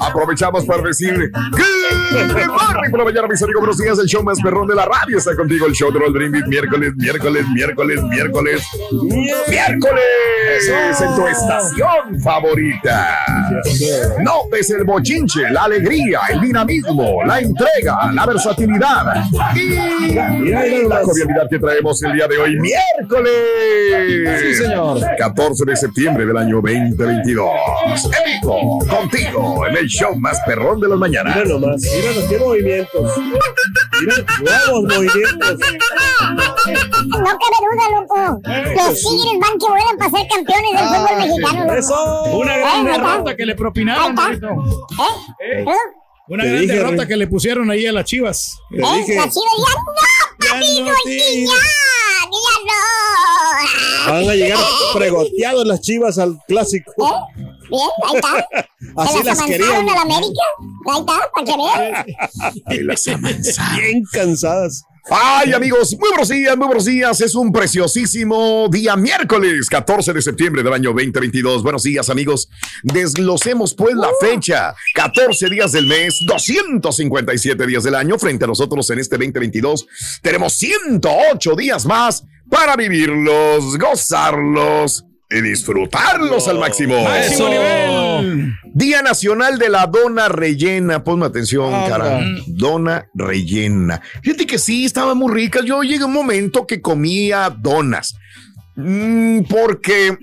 Aprovechamos para decir Good morning por la mañana, mis amigos. Buenos días, el show más perrón de la radio. Está contigo el show de Raúl Brindis. Miércoles, miércoles, miércoles, miércoles, miércoles en tu estación favorita. No es el bochinche, la alegría, el dinamismo, la entrega, la versatilidad y la cordialidad que traemos el día de hoy, miércoles. Sí, señor. 14 de septiembre del año 2022. En vivo, contigo, en el show más perrón de las mañanas. Mira nomás, mira los qué movimientos. Mira, nuevos movimientos. No cabe duda, loco. Los Tigres van que vuelan para ser campeones del fútbol mexicano, loco. Eso. Una Eh, gran está. derrota que le propinaron. ¿Eh? ¿Perdón? Una Te gran dije, derrota que le pusieron ahí a las chivas. ¿Eh? dije, La chiva ya no, papi, Ya no, ya no. Van a llegar pregoteados las chivas al clásico. ¿Eh? Bien, ahí está. Así Se las las querían. a la América. Ahí está, para que vean. Ahí las amansaron. Bien cansadas. Ay, amigos, muy buenos días, muy buenos días. Es un preciosísimo día miércoles, 14 de septiembre del año 2022. Buenos días, amigos. Desglosemos pues la fecha. 14 días del mes, 257 días del año. Frente a nosotros en este 2022 tenemos 108 días más para vivirlos, gozarlos y disfrutarlos al máximo. Máximo nivel. Día Nacional de la Dona Rellena. Ponme atención, Anda. cara. Dona rellena. Fíjate que sí, estaba muy rica. Yo llegué a un momento que comía donas. Mm, porque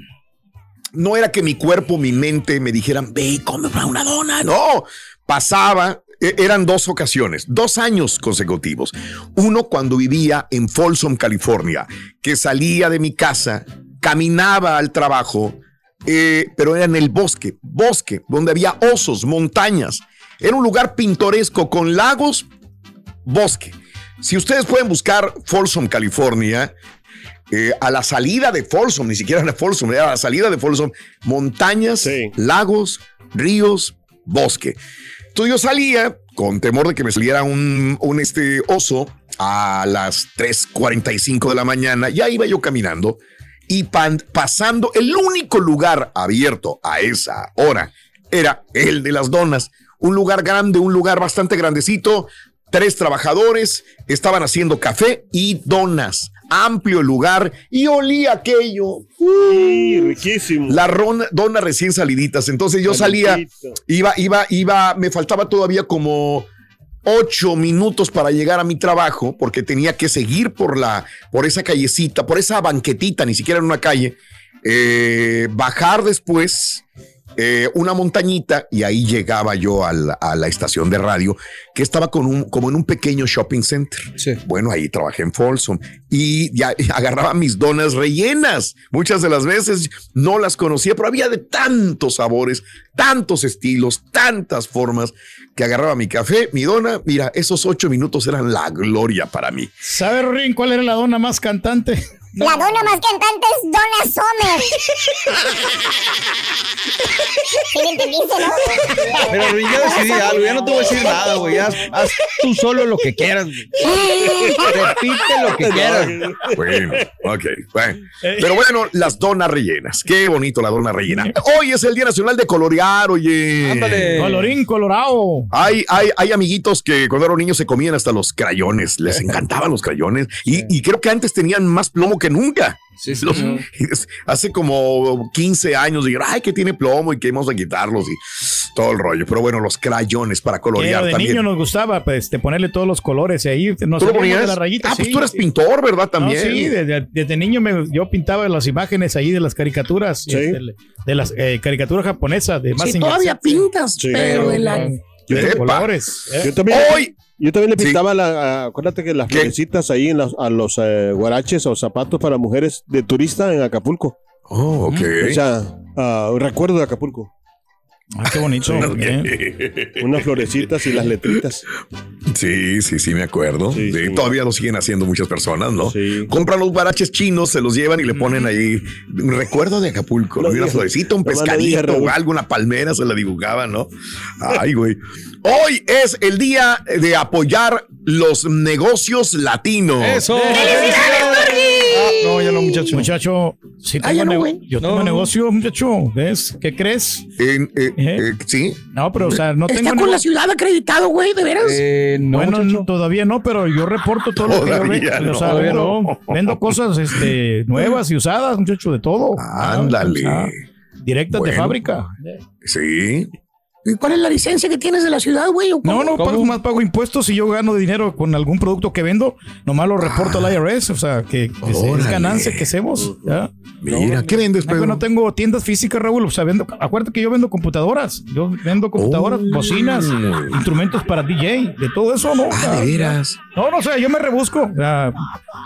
no era que mi cuerpo, mi mente me dijeran, ve y come una dona. No, pasaba. E- Eran dos ocasiones, dos años consecutivos. Uno cuando vivía en Folsom, California, que salía de mi casa, caminaba al trabajo, eh, pero era en el bosque, bosque, donde había osos, montañas. Era un lugar pintoresco con lagos, bosque. Si ustedes pueden buscar Folsom, California, eh, a la salida de Folsom, ni siquiera era Folsom, era a la salida de Folsom, montañas, Sí. lagos, ríos, bosque. Entonces yo salía con temor de que me saliera un, un, este oso a las 3.45 de la mañana, ya iba yo caminando y pasando el único lugar abierto a esa hora era el de las donas, un lugar grande, un lugar bastante grandecito, tres trabajadores estaban haciendo café y donas, amplio lugar y olía aquello. Sí, riquísimo. La ron- dona recién saliditas. Entonces yo salía, iba, iba, iba, me faltaba todavía como ocho minutos para llegar a mi trabajo porque tenía que seguir por la, por esa callecita, por esa banquetita, ni siquiera en una calle, eh, bajar después eh, una montañita y ahí llegaba yo a la estación de radio que estaba con un, como en un pequeño shopping center. Bueno, ahí trabajé en Folsom y ya agarraba mis donas rellenas. Muchas de las veces no las conocía, pero había de tantos sabores, tantos estilos, tantas formas que agarraba mi café, mi dona. Mira, esos ocho minutos eran la gloria para mí. ¿Sabe, Rorín, cuál era la dona más cantante? La dona más cantante es Donna Summer. ¿Sí me entendiste, no? Pero Ruin, ya decidí algo, ya no te voy a decir nada, güey. Haz, haz tú solo lo que quieras, güey. Repite lo que quieras. Bueno, ok. bueno. Pero bueno, las donas rellenas. Qué bonito la dona rellena. Hoy es el Día Nacional de Colorear, oye. Ándale. Colorín colorado. Hay, hay, hay amiguitos que cuando eran niños se comían hasta los crayones. Les encantaban los crayones. Y, y creo que antes tenían más plomo que nunca. Los- hace como 15 años dijeron, ay, que tiene plomo y que vamos a quitarlos y todo el rollo. Pero bueno, los crayones para colorear de también. niño nos gustaba pues, de ponerle todos los colores y ahí nos ¿Tú de las rayitas. Ah, pues sí, tú eres sí. pintor, ¿verdad? También. No, sí, desde, desde niño me- yo pintaba las imágenes ahí de las caricaturas, este, de las eh, caricaturas japonesas de más pintas, pero de la- Yo, de colores. ¿eh? yo también, Hoy. Yo también le pintaba, la, a- acuérdate que las florecitas ahí en las- a los eh, guaraches o zapatos para mujeres de turista en Acapulco. Oh, ok. O sea, ah, recuerdo de Acapulco. Ah, qué bonito. Unas florecitas y las letritas. Sí, sí, sí, me acuerdo. Sí, Todavía lo siguen haciendo muchas personas, ¿no? Compran los baraches chinos, se los llevan y le ponen ahí un recuerdo de Acapulco, una florecita, un pescadito o algo, una palmera se la dibujaban, ¿no? Ay, güey. Hoy es el día de apoyar los negocios latinos. Eso. No, muchacho. Muchacho, sí Ah, tengo no, yo tengo No. negocio, muchacho. ¿Ves? ¿Qué crees? sí. No, pero o sea, no tengo. ¿Está con la ciudad acreditado, güey? ¿De veras? bueno, no, todavía no, pero yo reporto todo lo que yo vendo. O sea, no. vendo, vendo cosas este, nuevas y usadas, muchacho, de todo. Ándale. Ah, directas de Bueno. fábrica. Sí. ¿Y cuál es la licencia que tienes de la ciudad, güey? ¿O No, no, pago, más pago impuestos y yo gano dinero con algún producto que vendo, nomás lo reporto al IRS, o sea, que, que es Órale. ganancia que hacemos. ¿ya? Mira, ¿qué vendes, No, Pedro? no tengo tiendas físicas, Raúl, o sea, vendo, acuérdate que yo vendo computadoras, yo vendo computadoras, Oh. bocinas, instrumentos para DJ, de todo eso, ¿no? O sea, Ah, de veras. No, no sé, yo me rebusco. o sea,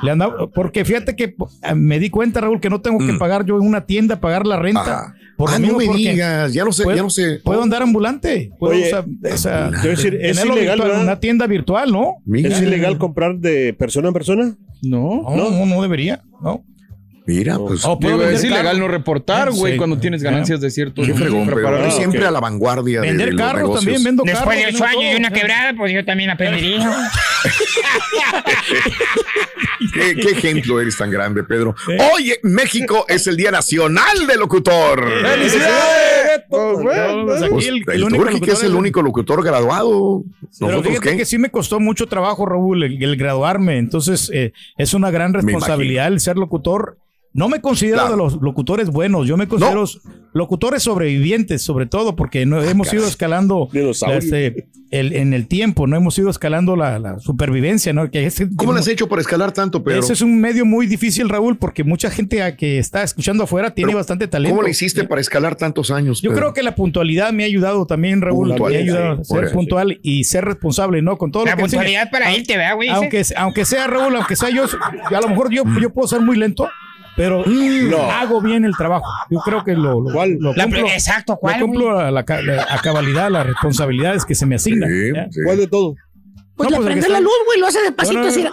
le andaba- porque fíjate que eh, me di cuenta, Raúl, que no tengo que pagar yo en una tienda, pagar la renta. Mm. Ajá. Por lo Ah, no me porque digas, ya no sé, puedo- ya no sé. Puedo andar ambulante. Puedo, Oye, o sea, decir, es ilegal, virtual, una tienda virtual, ¿no? ¿Es ilegal comprar de persona en persona? No, no, no, no debería. No. Mira, pues. Oh, puedo Digo, es vender ilegal no reportar, güey, Sí. cuando tienes ganancias de ciertos. Qué fregón, preparados. Eres siempre a la vanguardia de, Vender de los carros negocios. también, vendo Después carros. de vendo ocho años y una quebrada, pues yo también aprendería. ¿Qué, qué ejemplo eres tan grande, Pedro. Hoy México es el Día Nacional del Locutor. ¡Felicidades! Pues aquí Pues, el- el, el único que es locutor el único locutor graduado. Pero ¿Nosotros fíjate qué? que sí me costó mucho trabajo, Raúl, el, el graduarme. Entonces, eh, es una gran responsabilidad el ser locutor. No me considero Claro. de los locutores buenos, yo me considero locutores sobrevivientes, sobre todo, porque no, hemos ido escalando este, el- en el tiempo, no hemos ido escalando la, la supervivencia, ¿no? Que es, ¿Cómo lo has hecho para escalar tanto, Pedro? Ese es un medio muy difícil, Raúl, porque mucha gente a que está escuchando afuera tiene Pero, bastante talento. ¿Cómo le hiciste para escalar tantos años? Yo creo que la puntualidad me ha ayudado también, Raúl. Me ha ayudado a sí, ser puntual y ser responsable, ¿no? Con todo La lo que enseña. puntualidad para irte, ¿verdad, güey? Aunque, aunque sea Raúl, aunque sea yo, a lo mejor yo, yo puedo ser muy lento, pero hago bien el trabajo. Yo creo que lo, lo, lo La- cumplo, exacto, ¿cuál, lo cumplo a, la, la- a cabalidad las responsabilidades que se me asignan. Sí, ¿ya? sí. ¿Cuál de todo? Pues No, le pues, que prende está- la luz, güey, lo hace despacito No, no, así. no.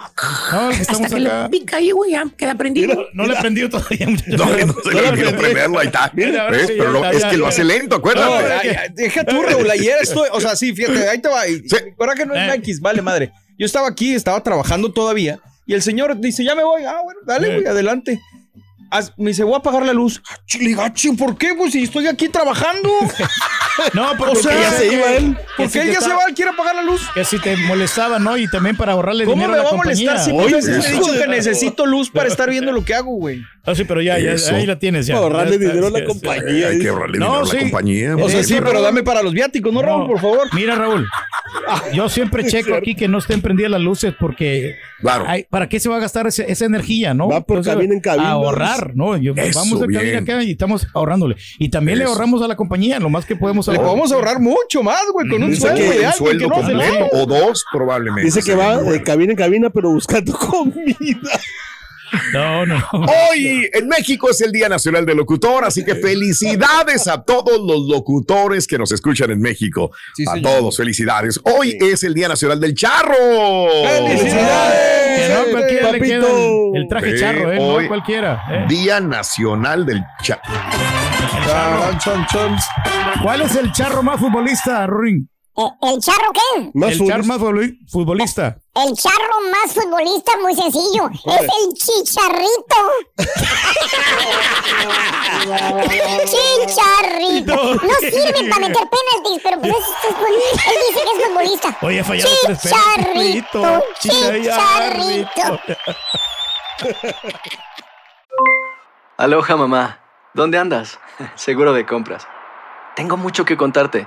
No, el que Hasta que acá. le pica ahí, güey, ya queda prendido. No le he prendido todavía, muchacho. No, que no se le olvidó prenderlo, ahí está. Mira, ahora ¿Ves? sí, Pero ya lo- está, es ya, que lo ya. hace lento, No, acuérdate. ay, deja tú, Raúl. Ayer estoy, o sea, sí, fíjate, ahí te va. Y, Sí. Coraje no es Eh. X, vale, madre. Yo estaba aquí, estaba trabajando todavía. Y el señor dice, ya me voy. Ah, bueno, dale, Eh. güey, adelante. Me dice, voy a apagar la luz. Ah, chile, gacho, ¿por qué? Pues si estoy aquí trabajando. No, o porque sea, ya se iba él. ¿Por Que qué si él ya se va? Él quiere apagar la luz. Que si te molestaba, ¿no? Y también para ahorrarle ¿Cómo dinero me a la va a molestar si he eso. dicho que necesito luz para estar viendo lo que hago, güey? Ah, sí, pero ya, ya, ahí la tienes ya. Para ahorrarle dinero a la compañía. Hay que ahorrarle No, dinero a sí. la compañía. O sea, Eso, sí, pero Raúl. dame para los viáticos, ¿no, Raúl? No. Por favor. Mira, Raúl, yo siempre checo aquí que no estén prendidas las luces porque Claro. hay- ¿para qué se va a gastar ese- esa energía, no? Va por cabina en cabina. Ahorrar, ahorrar, ¿no? Yo- Eso, vamos a bien. acá y estamos ahorrándole. Y también le ahorramos a la compañía, lo más que podemos Le ahorrar. podemos ahorrar mucho más, güey, con un Dice sueldo que de un sueldo que no hace completo nada. o dos probablemente. Dice que va de cabina en cabina, pero buscando comida. No, no. Hoy en México es el Día Nacional del Locutor, así que felicidades a todos los locutores que nos escuchan en México. Sí, a señor. todos, felicidades. Hoy es el Día Nacional del Charro. ¡Felicidades! Que no a cualquiera le queda papito. el, el traje Eh, charro, ¿eh? hoy- No cualquiera. ¿eh? Día Nacional del Charro. ¿Cuál es el charro más futbolista, Ruin? ¿El charro qué? Más el charro más futboli- futbolista. El charro más futbolista, muy sencillo. Es el chicharrito. chicharrito. No sirve para meter penaltis, pero pues es, es futbolista. Él dice que es futbolista. Oye, fallaron Chicharrito. Chicharrito. Aloha mamá, ¿dónde andas? Seguro de compras. Tengo mucho que contarte.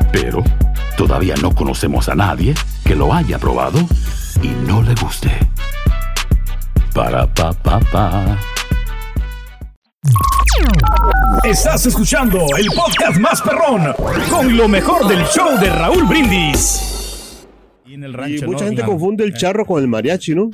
Pero todavía no conocemos a nadie que lo haya probado y no le guste. Para pa pa pa. Estás escuchando el podcast más perrón con lo mejor del show de Raúl Brindis. Y en el Y rancho, mucha ¿no? gente confunde el charro con el mariachi, ¿no?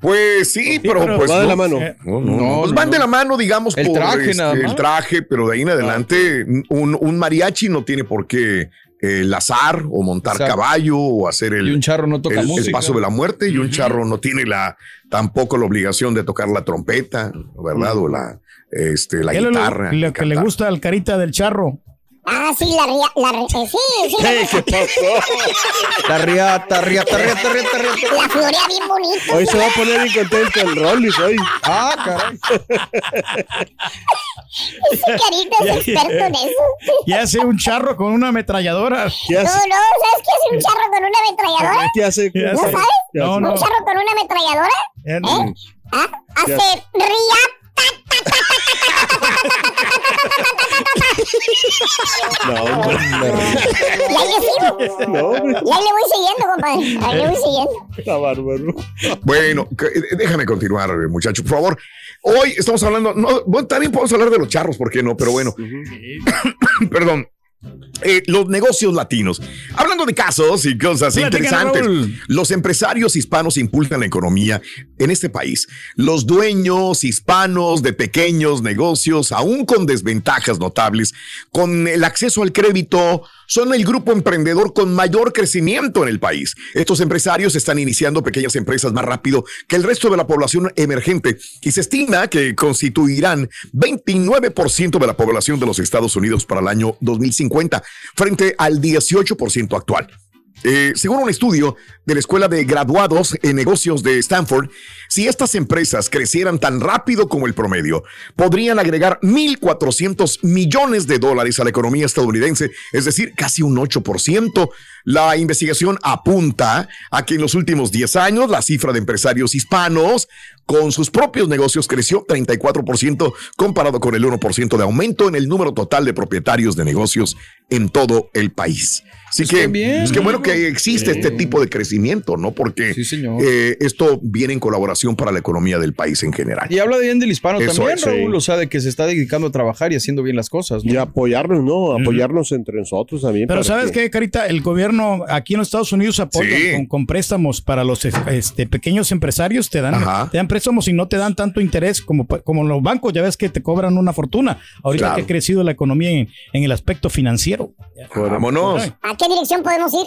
Pues sí, pero, pero pues va de la mano. eh, No, no, No, pues no, van no. de la mano, digamos, El por traje este, nada más. el traje, pero de ahí en adelante un, un mariachi no tiene por qué eh, lazar o montar Exacto. caballo o hacer el, Y un charro no toca el, el paso de la muerte y un charro no tiene la tampoco la obligación de tocar la trompeta, ¿verdad? O la este la ¿Qué es lo- guitarra. Lo, que le gusta al carita del charro. Ah, sí, la ría, la eh, sí, sí. ¿Qué pasó? La riata, riata, riata, riata, riata. La florea bien bonita. Hoy se va a poner bien contento el Rollis hoy. Ah, caray. Ese carita es experto en eso. Y hace un charro con una ametralladora. ¿Qué No, hace? no, ¿sabes qué hace un charro con una ametralladora? ¿Qué hace? ¿Qué ¿No sabes? ¿Qué No. ¿Un charro con una ametralladora? Eh. ¿Ah? ¿Qué Hace riata. No, hombre. Y ahí le sigo. No, hombre. Y ahí le voy siguiendo, compadre. Ahí le voy siguiendo. Está bárbaro. Bueno, eh, déjame continuar, muchachos, por favor. Hoy estamos hablando, no, bueno, también podemos hablar de los charros, ¿por qué no? Pero bueno, perdón. Eh, los negocios latinos. Hablando de casos y cosas Platica, interesantes, Raúl. los empresarios hispanos impulsan la economía en este país. Los dueños hispanos de pequeños negocios, aún con desventajas notables, con el acceso al crédito, son el grupo emprendedor con mayor crecimiento en el país. Estos empresarios están iniciando pequeñas empresas más rápido que el resto de la población emergente y se estima que constituirán 29% de la población de los Estados Unidos para el año 2050 frente al 18% actual. Eh, según un estudio de la Escuela de Graduados en Negocios de Stanford, si estas empresas crecieran tan rápido como el promedio, podrían agregar 1.400 millones de dólares a la economía estadounidense, es decir, casi un 8%. La investigación apunta a que en los últimos 10 años la cifra de empresarios hispanos con sus propios negocios creció 34% comparado con el 1% de aumento en el número total de propietarios de negocios en todo el país. Así Pues que bien, es que bueno que existe Sí. este tipo de crecimiento, ¿no? Porque Sí, eh, esto viene en colaboración para la economía del país en general. Y habla bien del hispano Eso también, es, Raúl, sí. o sea, de que se está dedicando a trabajar y haciendo bien las cosas. ¿no? Y apoyarnos, ¿no? Apoyarnos entre nosotros también. Pero ¿sabes que- qué, Carita? El gobierno aquí en los Estados Unidos apoya Sí. con, con préstamos para los este, pequeños empresarios. Te dan, Ajá. te dan préstamos y no te dan tanto interés como, como los bancos. Ya ves que te cobran una fortuna. Ahorita Claro. que ha crecido la economía en, en el aspecto financiero. Vámonos. ¿A qué dirección podemos ir?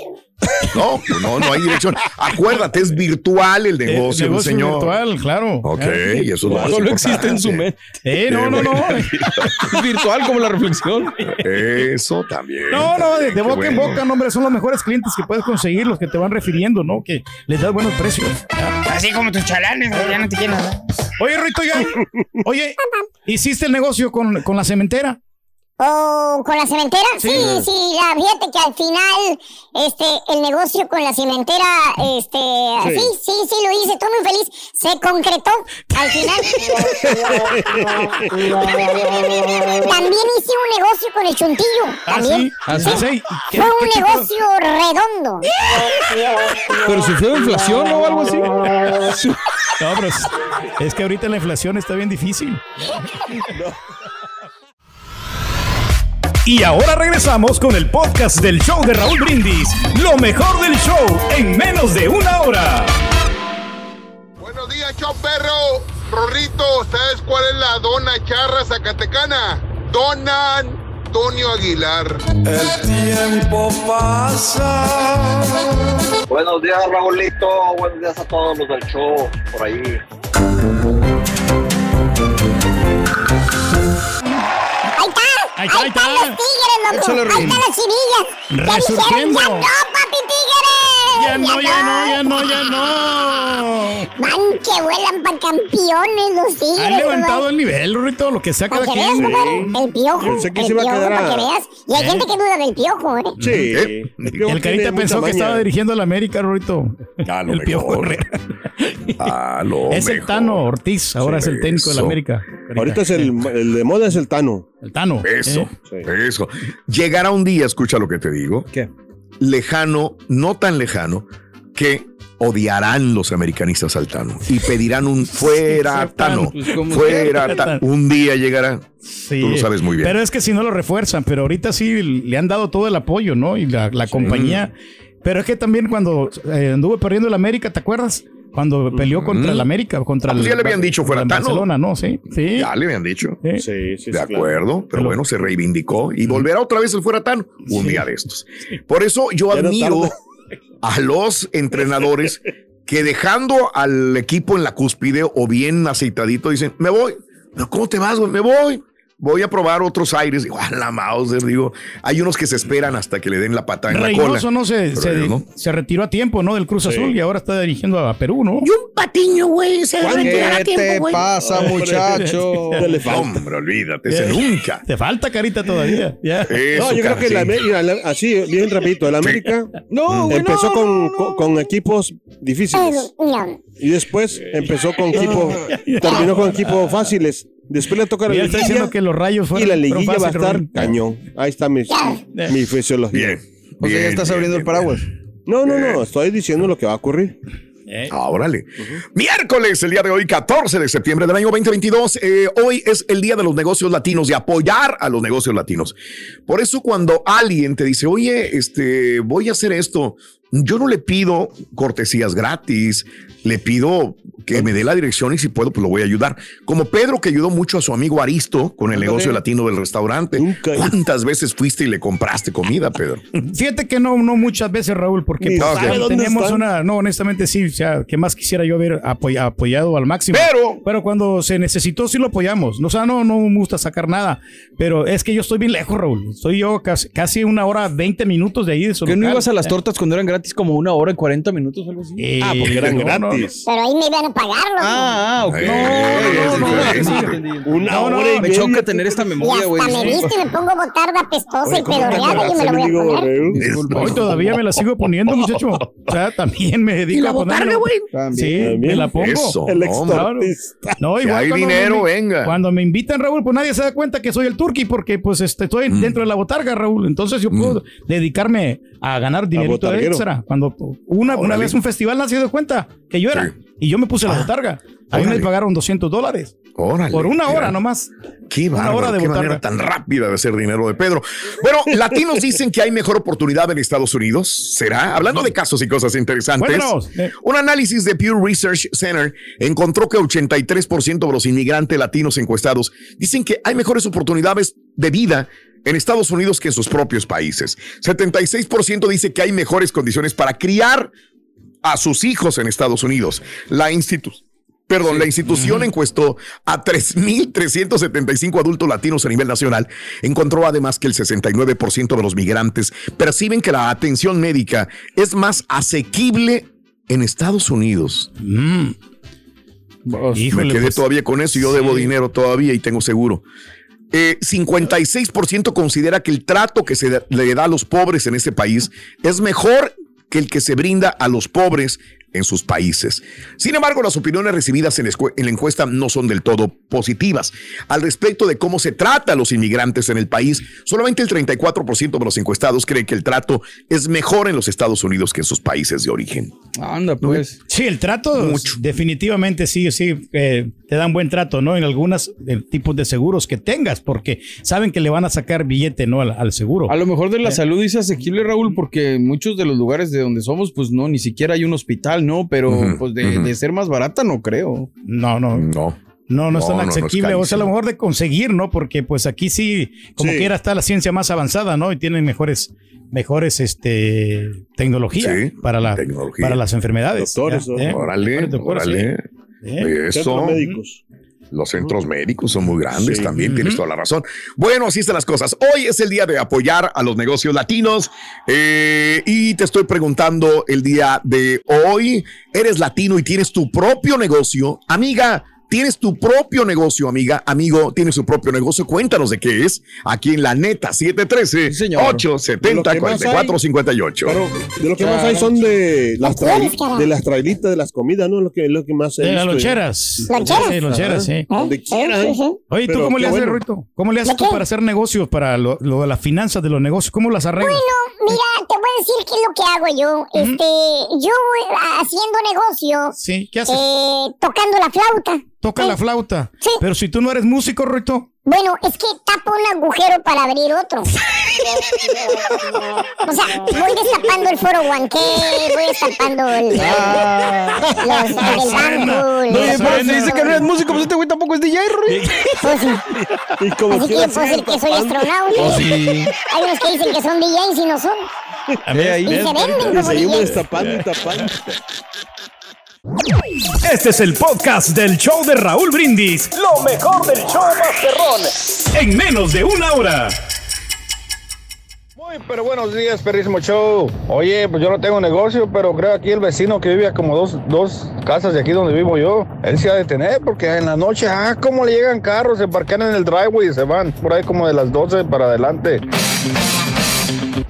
No, no, no hay dirección. Acuérdate, es virtual el Eh, negocio, del negocio señor. virtual, claro. Ok, y eso es lo más Solo existe en su mente. Eh, no, no, no. Es virtual como la reflexión. Eso también. No, no, de, boca en boca, no, hombre, son los mejores clientes que puedes conseguir, los que te van refiriendo, ¿no? Que les das buenos precios. Así como tus chalanes, ya no te quieren hablar. Oye, Rito, ya. Oye, ¿hiciste el negocio con, con la cementera? ¿O con la cementera? Sí, Sí. sí, ya, fíjate que al final, este, el negocio con la cementera, este, Sí. sí, sí, sí, lo hice, estoy muy feliz, se concretó al final. También hice un negocio con el chuntillo, ¿Ah, también. sí? ¿Ah, sí? Sí. ¿Qué- Fue qué un tipo? negocio redondo. Pero sufrió inflación o algo así. No, pero es, es que ahorita la inflación está bien difícil. Y ahora regresamos con el podcast del show de Raúl Brindis. Lo mejor del show en menos de una hora. Buenos días, show perro. Rorrito, ¿sabes cuál es la dona charra zacatecana? Dona Antonio Aguilar. El tiempo pasa. Buenos días, Raulito. Buenos días a todos los del show por. Ahí está, ahí ahí, está, están los tigres, loco. Ahí están las chivillas. Ya dijeron, Resurgiendo. ya no, papi. Ya no, ya no, ya no, ya no. Man, que vuelan para campeones los tigres. Han levantado el nivel, Rito, lo que sea cada que veas, quien. el piojo. Pensé que el se iba a piojo, quedar para a- que veas. Y hay ¿Eh? gente que duda del piojo, ¿eh? Sí. ¿Eh? El Carita pensó que estaba dirigiendo a la América, Rito. el Piojo Herrera. A lo Es el. Tano Ortiz, ahora es el técnico de la. América. Ahorita es el, el de moda es el Tano. El Tano. Eso, ¿eh? eso. Llegará un día, escucha lo que te digo. ¿Qué? Lejano, no tan lejano, que odiarán los americanistas al Tano y pedirán un fuera Sí, Tano, Pues fuera Tano. Un día llegará. Sí. Tú lo sabes muy bien. Pero es que si no lo refuerzan, pero ahorita sí le han dado todo el apoyo, ¿no? Y la, la compañía. Pero es que también cuando eh, anduvo perdiendo el América, ¿te acuerdas? Cuando peleó contra el América, contra Ah, pues el ya le habían dicho fuera. Barcelona, ¿no? Sí, sí. Ya le habían dicho. Sí, sí, De acuerdo, pero bueno, se reivindicó y volverá otra vez el fuera Tano un día de estos. Por eso yo Ya no admiro a los entrenadores que dejando al equipo en la cúspide o bien aceitadito dicen, me voy. Pero ¿cómo te vas, güey? Me voy. Voy a probar otros aires. Digo, a la Mauser, digo. Hay unos que se esperan hasta que le den la patada en la cola. Reynoso no se, se, no. se retiró a tiempo, ¿no? Del Cruz Sí. Azul y ahora está dirigiendo a Perú, ¿no? un patiño, güey, se retirará a ¿Qué tiempo, te güey. pasa, muchacho? Hombre, olvídate, ese nunca. Te falta carita todavía. Ya. No, yo creo que la, América- la- así, bien rapidito, el América No, güey, empezó no, con, con- con equipos difíciles y después empezó con equipos, terminó con equipos fáciles. Después le toca la Ya está liguilla diciendo que los rayos y fueron la fueron liguilla va a estar Raúl. cañón. Ahí está mi, mi fisiología. Bien. O sea, ya estás abriendo el paraguas. No, no, no, estoy diciendo lo que va a ocurrir. Ah, órale. Miércoles, el día de hoy, 14 de septiembre del año 2022. eh, hoy es el día de los negocios latinos, de apoyar a los negocios latinos. Por eso, cuando alguien te dice, oye, este, voy a hacer esto, yo no le pido cortesías gratis, le pido que me dé la dirección y si puedo, pues lo voy a ayudar. Como Pedro, que ayudó mucho a su amigo Aristo con el negocio latino del restaurante. ¿Cuántas veces fuiste y le compraste comida, Pedro? Fíjate que no, no muchas veces, Raúl, porque pues, ya dónde tenemos están. una, no, honestamente sí, o sea, que más quisiera yo haber apoy- apoyado al máximo. Pero, pero cuando se necesitó sí lo apoyamos. O sea, no, no me gusta sacar nada, pero es que yo estoy bien lejos, Raúl. Estoy yo casi, casi una hora, 20 minutos de ahí de su ¿Que no ibas a las tortas cuando eran gratis como una hora y 40 minutos o algo así? Eh, Ah, porque eran no, no, gratis. Pero ahí me iban a pagar, loco. Ah, ah, ok. Eh, No, no, no, No, no, hora y Me choca tener esta memoria, güey. hasta me viste y me pongo botarda pestosa y pedorreada y me lo voy a poner. Hoy todavía me la sigo poniendo, muchacho. O sea, también me dedico ¿Y la a ponerla. botarga, güey? Sí, También. me la pongo. Eso, El extortista. No, igual hay cuando dinero, me, venga. Cuando me invitan, Raúl, pues nadie se da cuenta que soy el turqui porque pues este, estoy Mm. dentro de la botarga, Raúl. Entonces yo puedo dedicarme a ganar dinerito de botarguero. extra. Cuando una, una vez un festival nadie se dio cuenta que yo era. Sí. Y yo me puse la botarga. A mí me pagaron 200 dólares. Órale, Por una mira. hora nomás. Qué Una bárbaro, hora de qué botarga. manera tan rápida de hacer dinero de Pedro. Bueno, latinos dicen que hay mejor oportunidad en Estados Unidos. ¿Será? Hablando de casos y cosas interesantes. Eh. Un análisis de Pew Research Center encontró que 83% de los inmigrantes latinos encuestados dicen que hay mejores oportunidades de vida en Estados Unidos que en sus propios países. 76% dice que hay mejores condiciones para criar a sus hijos en Estados Unidos. La institución Perdón, la institución encuestó a 3.375 adultos latinos a nivel nacional. Encontró además que el 69% de los migrantes perciben que la atención médica es más asequible en Estados Unidos. Mm. me quedé pues, todavía con eso y yo debo dinero todavía y tengo seguro. Eh, 56% considera que el trato que se le da a los pobres en este país es mejor que el que se brinda a los pobres en sus países. Sin embargo, las opiniones recibidas en la escue- en la encuesta no son del todo positivas. Al respecto de cómo se trata a los inmigrantes en el país, solamente el 34% de los encuestados creen que el trato es mejor en los Estados Unidos que en sus países de origen. Anda, pues. Sí, el trato definitivamente sí, sí, eh, te dan buen trato, ¿no? En algunos tipos de seguros que tengas, porque saben que le van a sacar billete, ¿no? Al, al seguro. A lo mejor de la Eh. salud dice asequible, Raúl, porque en muchos de los lugares de donde somos, pues no, ni siquiera hay un hospital, ¿no? Pero pues de, ser más barata, no creo. No, no. No. No, no es tan no, no es asequible. o sea, a lo mejor de conseguir, ¿no? Porque pues aquí sí, como Sí. quiera, está la ciencia más avanzada, ¿no? Y tienen mejores, mejores, este, tecnología Sí, para la, tecnología. para las enfermedades. Doctores. ¿eh? Órale, doctores, órale. sí. ¿Eh? Eso. Médicos. Los centros médicos son muy grandes Sí. también, tienes toda la razón. Bueno, así están las cosas. Hoy es el día de apoyar a los negocios latinos eh, y te estoy preguntando el día de hoy, ¿eres latino y tienes tu propio negocio? Amiga, ¿tienes tu propio negocio, amiga? Amigo, ¿tienes su propio negocio? Cuéntanos de qué es. Aquí en la neta, 713-870-4458. Pero de lo que más hay son de las, traili- de las trailitas de las comidas, ¿no? Lo que, lo que más De las visto. loncheras. ¿Loncheras? Sí, loncheras, sí. Ajá. Donde quiera. Sí, sí. Oye, ¿tú cómo le haces, bueno. Ruito? ¿Cómo le haces ¿De tú para hacer negocios, para lo, lo de las finanzas de los negocios? ¿Cómo las arreglas? Bueno, mira, te voy a decir qué es lo que hago yo. Este, yo eh, haciendo negocio. Sí, ¿qué haces? Eh, tocando la flauta. Toca la flauta. Pero si tú no eres músico, Ruito. Bueno, es que tapo un agujero para abrir otro. o sea, voy destapando el foro guanqué, voy destapando el, los, el del. Oye, los- si dice que no eres músico, pues este güey tampoco es DJ, Rui. Pues sí. Y como Así que yo puedo decir que soy astronauta. Pues sí. Hay unos que dicen que son DJs y no son. ahí. Y se venden Y como seguimos DJs. destapando y tapando. Este es el podcast del show de Raúl Brindis. Lo mejor del show Masterrón. En menos de una hora. Muy, pero buenos días, perrísimo show. Oye, pues yo no tengo negocio, pero creo aquí el vecino que vive a como dos, dos casas de aquí donde vivo yo, él se ha de tener, porque en la noche, ah, cómo le llegan carros, se parquean en el driveway y se van por ahí como de las 12 para adelante.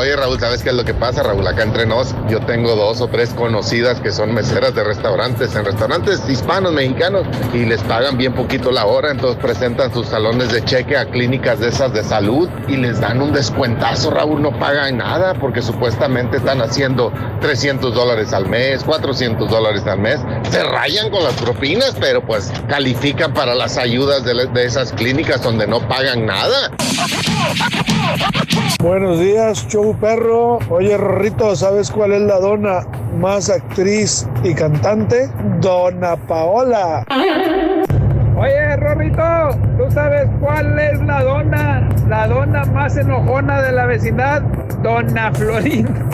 Oye Raúl, ¿sabes qué es lo que pasa, Raúl? Acá entre nos, yo tengo dos o tres conocidas que son meseras de restaurantes, en restaurantes hispanos, mexicanos, y les pagan bien poquito la hora, entonces presentan sus salones de cheque a clínicas de esas de salud y les dan un descuentazo, Raúl, no pagan nada porque supuestamente están haciendo 300 dólares al mes, 400 dólares al mes, se rayan con las propinas, pero pues califican para las ayudas de, de esas clínicas donde no pagan nada. Buenos días, show perro. Oye, Rorrito, ¿sabes cuál es la dona más actriz y cantante? Dona Paola. Oye, Rorrito, ¿tú sabes cuál es la dona? La dona más enojona de la vecindad, Dona Florinda.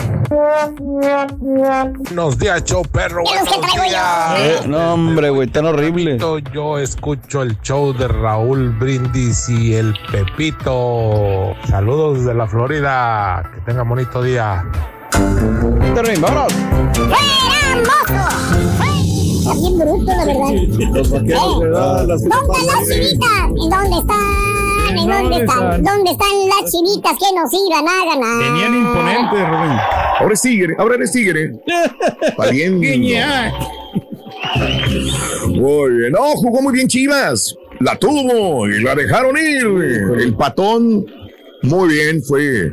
Buenos días, show perro. Buenos días. Eh, no, hombre, güey, tan horrible. Yo escucho el show de Raúl Brindis y el Pepito. Saludos de la Florida. Que tengan bonito día. Termin, vámonos. ¡Fuera, mozo! Está bien bruto, la verdad. Los vaqueros las ¿Dónde están las chivitas? ¿En dónde están? ¿En dónde están? ¿Dónde están las chivitas que nos iban a ganar? Tenían imponente, Rubén. Ahora es tigre, ahora eres tigre. Muy bien. No, jugó muy bien Chivas. La tuvo y la dejaron ir. El patón, muy bien, fue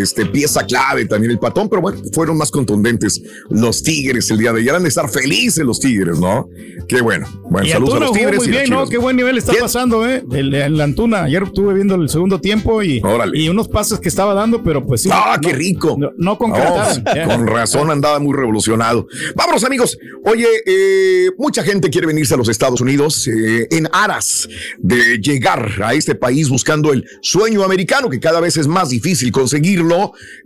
este, pieza clave también el patón, pero bueno, fueron más contundentes los Tigres el día de ayer. Han de estar felices los Tigres, ¿no? Qué bueno. Bueno, y saludos Antuna a los Tigres. muy y bien, ¿no? Qué buen nivel está pasando, ¿eh? El, el Antuna. Ayer estuve viendo el segundo tiempo y, y unos pases que estaba dando, pero pues sí. ¡Ah, no- qué rico! No, no concretaron. Con razón andaba muy revolucionado. Vámonos, amigos. Oye, eh, mucha gente quiere venirse a los Estados Unidos eh, en aras de llegar a este país buscando el sueño americano, que cada vez es más difícil conseguirlo.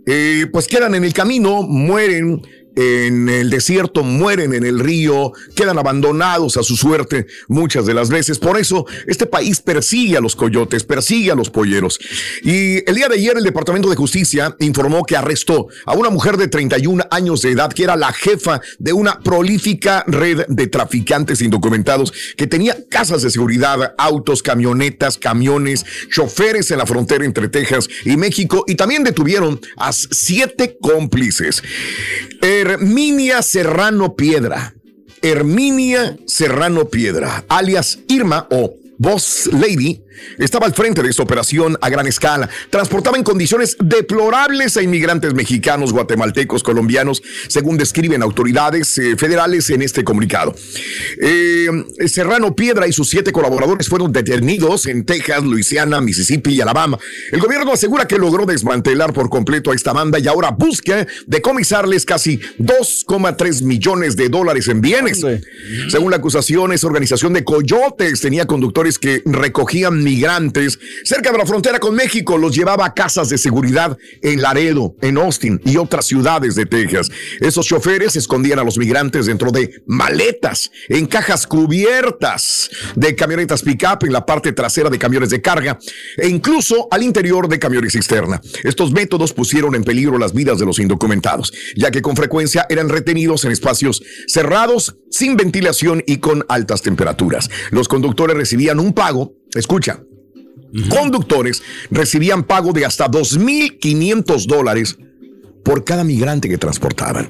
Eh, pues quedan en el camino, mueren en el desierto, mueren en el río, quedan abandonados a su suerte muchas de las veces. Por eso este país persigue a los coyotes, persigue a los polleros. Y el día de ayer el Departamento de Justicia informó que arrestó a una mujer de 31 años de edad que era la jefa de una prolífica red de traficantes indocumentados que tenía casas de seguridad, autos, camionetas, camiones, choferes en la frontera entre Texas y México y también detuvieron a siete cómplices. Herminia Serrano Piedra. Herminia Serrano Piedra, alias Irma o Boss Lady, estaba al frente de esta operación a gran escala. Transportaba en condiciones deplorables a inmigrantes mexicanos, guatemaltecos, colombianos, según describen autoridades eh, federales en este comunicado. Eh, Serrano Piedra y sus siete colaboradores fueron detenidos en Texas, Luisiana, Mississippi y Alabama. El gobierno asegura que logró desmantelar por completo a esta banda y ahora busca decomisarles casi 2,3 millones de dólares en bienes. Según la acusación, esa organización de coyotes tenía conductores que recogían migrantes cerca de la frontera con México, los llevaba a casas de seguridad en Laredo, en Austin y otras ciudades de Texas. Esos choferes escondían a los migrantes dentro de maletas, en cajas cubiertas de camionetas pick-up en la parte trasera de camiones de carga e incluso al interior de camiones externa. Estos métodos pusieron en peligro las vidas de los indocumentados, ya que con frecuencia eran retenidos en espacios cerrados, sin ventilación y con altas temperaturas. Los conductores recibían un pago Escucha, conductores recibían pago de hasta 2.500 dólares por cada migrante que transportaban.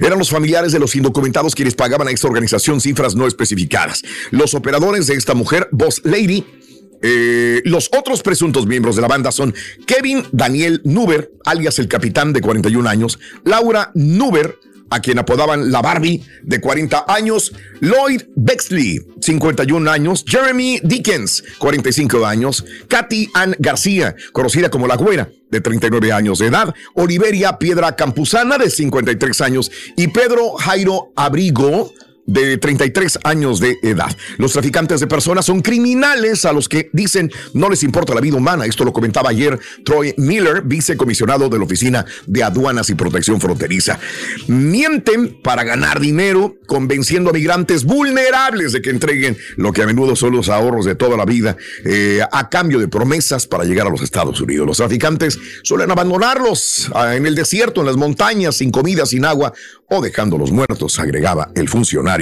Eran los familiares de los indocumentados quienes pagaban a esta organización cifras no especificadas. Los operadores de esta mujer, Boss Lady, eh, los otros presuntos miembros de la banda son Kevin Daniel Nuber, alias el capitán de 41 años, Laura Nuber, a quien apodaban la Barbie, de 40 años, Lloyd Bexley, 51 años, Jeremy Dickens, 45 años, Katy Ann García, conocida como La Güera, de 39 años de edad, Oliveria Piedra Campuzana, de 53 años, y Pedro Jairo Abrigo, de 33 años de edad. Los traficantes de personas son criminales a los que dicen no les importa la vida humana. Esto lo comentaba ayer Troy Miller, vicecomisionado de la Oficina de Aduanas y Protección Fronteriza. Mienten para ganar dinero, convenciendo a migrantes vulnerables de que entreguen lo que a menudo son los ahorros de toda la vida eh, a cambio de promesas para llegar a los Estados Unidos. Los traficantes suelen abandonarlos ah, en el desierto, en las montañas, sin comida, sin agua o dejándolos muertos, agregaba el funcionario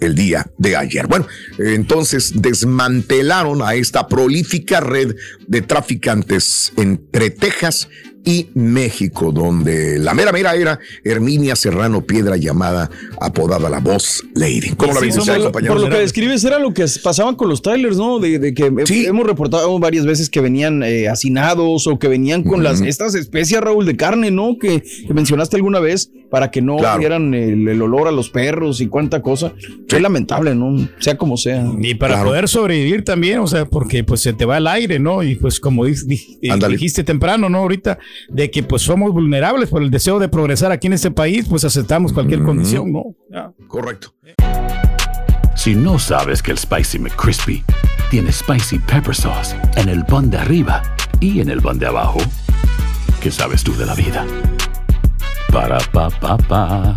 el día de ayer. Bueno, entonces desmantelaron a esta prolífica red de traficantes entre Texas y México, donde la mera mera era Herminia Serrano Piedra, llamada, apodada la Voz Lady. ¿Cómo la Sí, viste, por, compañero? por lo que describes era lo que pasaban con los trailers, ¿no? De, de que hemos reportado varias veces que venían eh, hacinados o que venían con las estas especias, Raúl, de carne, ¿no? Que, que mencionaste alguna vez para que no Claro. dieran el, el olor a los perros y cuánta cosa. Es lamentable, ¿no? Sea como sea. Y para poder sobrevivir también, o sea, porque pues se te va el aire, ¿no? Y pues como di- di- dijiste temprano, ¿no? Ahorita, de que pues somos vulnerables por el deseo de progresar aquí en este país, pues aceptamos cualquier condición, ¿no? Correcto. Si no sabes que el Spicy McCrispy tiene Spicy Pepper Sauce en el pan de arriba y en el pan de abajo, ¿qué sabes tú de la vida? Para, pa, pa, pa.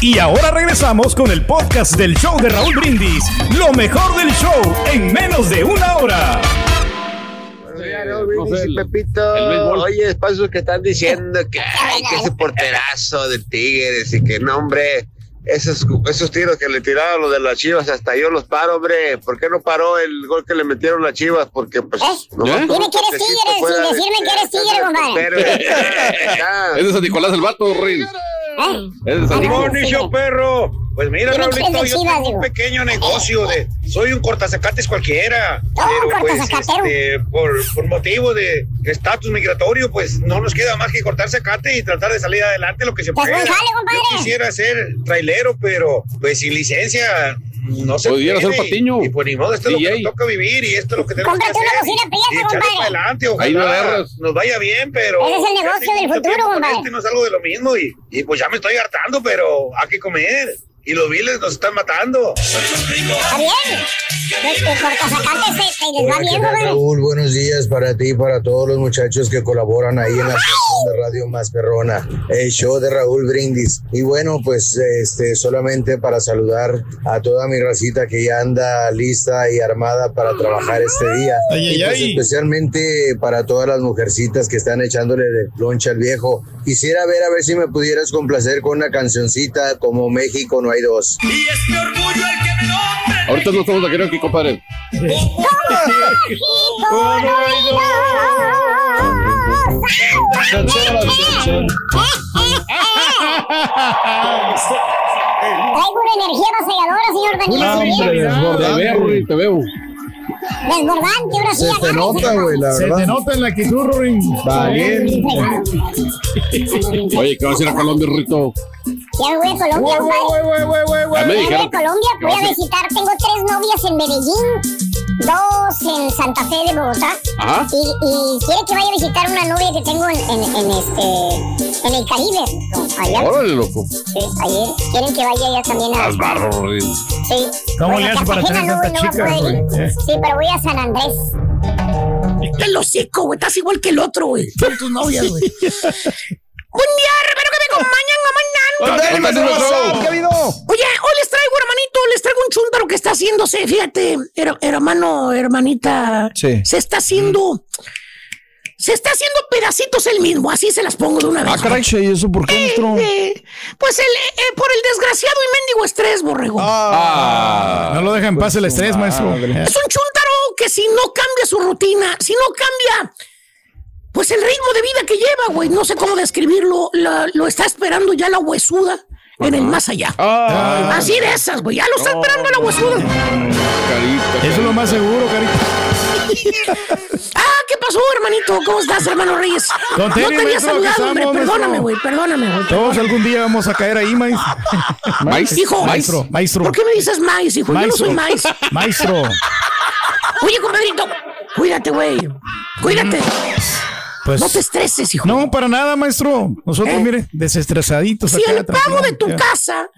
Y ahora regresamos con el podcast del show de Raúl Brindis. Lo mejor del show en menos de una hora. Dice Pepito, oye, pasos que están diciendo que, ay, que ese porterazo de Tigres y que no, hombre, esos, esos tiros que le tiraron los de las Chivas, hasta yo los paro, hombre. ¿Por qué no paró el gol que le metieron las Chivas? Porque, pues, nomás con Dime un que eres toquecito tigre fuera sin de- decirme que eres tigre, compadre. Es de San Nicolás el vato, Rey. Es de San ¡Amor, Nicolás. niño perro! Pues mira, Raulito, yo tengo un pequeño negocio de, soy un cortazacates cualquiera, pero pues este, por, por motivo de estatus migratorio, pues no nos queda más que cortar zacate y tratar de salir adelante lo que se Pues pueda. Yo quisiera ser trailero, pero pues sin licencia no se Pudiera puede. ser patiño. Y, y pues ni modo, esto es lo que DJ. nos toca vivir y esto es lo que tenemos que Cómprate hacer. una bocina y echarle compadre. para adelante, Ahí no ojalá agarras. nos vaya bien, pero... Ese es el negocio del futuro, compadre. esto y no salgo de lo mismo y, y pues ya me estoy hartando, pero hay que comer. Y los viles nos están matando. Está bien. Los que cortazacates se, se les va Hola, ¿qué bien, tal. Raúl, buenos días para ti y para todos los muchachos que colaboran ahí en la de Radio Más Perrona, el show de Raúl Brindis. Y bueno, pues este solamente para saludar a toda mi racita que ya anda lista y armada para trabajar este día. Ay, y ay, pues ay. especialmente para todas las mujercitas que están echándole de loncha al viejo. Quisiera ver a ver si me pudieras complacer con una cancioncita como México no hay dos. Ahorita no estamos aquí, aquí, compadre. Traigo una energía avasalladora, señor Daniel. Te veo, Rui, te veo. Desbordante, ahora sí. Se te nota, güey, la Se te verdad. nota en la actitud, Rorín. Valiente. Oye, ¿qué vas a ir a Colombia, Rito? Ya me voy a Colombia, voy dijeron a Colombia, voy a visitar, tengo tres novias en Medellín, dos en Santa Fe de Bogotá. Ajá. Y, y quiere que vaya a visitar una novia que tengo en, en, en este en el Caribe. Allá. Órale, loco. Sí, ayer. Quieren que vaya allá también a. Haz barro. Sí. ¿Cómo Bueno, le hace para tener no, tanta no chica? Eh. Sí, pero voy a San Andrés. El hocico, güey. Estás igual que el otro, güey. Con tus novias, güey. Día, Oye, hoy les traigo, hermanito, les traigo un chúntaro que está haciéndose, fíjate, her- hermano, hermanita. Sí. Se está haciendo. Se está haciendo pedacitos él mismo, así se las pongo de una vez. Ah, caray, ¿y eso por qué, maestro? Eh, pues el, eh, por el desgraciado y mendigo estrés, borrego. Ah, No lo deja en paz el estrés, maestro. Es un chúntaro que si no cambia su rutina, si no cambia, pues el ritmo de vida que lleva, güey, no sé cómo describirlo, la- lo está esperando ya la huesuda en el más allá. Ah. Así de esas, güey, ya lo está esperando la huesuda. Carita. Eso es lo más seguro, carita. Ah, ¿qué pasó, hermanito? ¿Cómo estás, hermano Reyes? No tenis, te había saludado, hombre, perdóname, güey, perdóname, güey. Todos algún día vamos a caer ahí, maíz. Maíz, Hijo, Maestro, maestro. ¿Por qué me dices maíz, hijo? Yo no soy maíz. Maestro. Oye, compadrito, cuídate, güey. Cuídate. Pues, No te estreses, hijo. No, para nada, maestro. Nosotros, ¿Eh? mire, desestresaditos. Si acá, el pago de tu casa,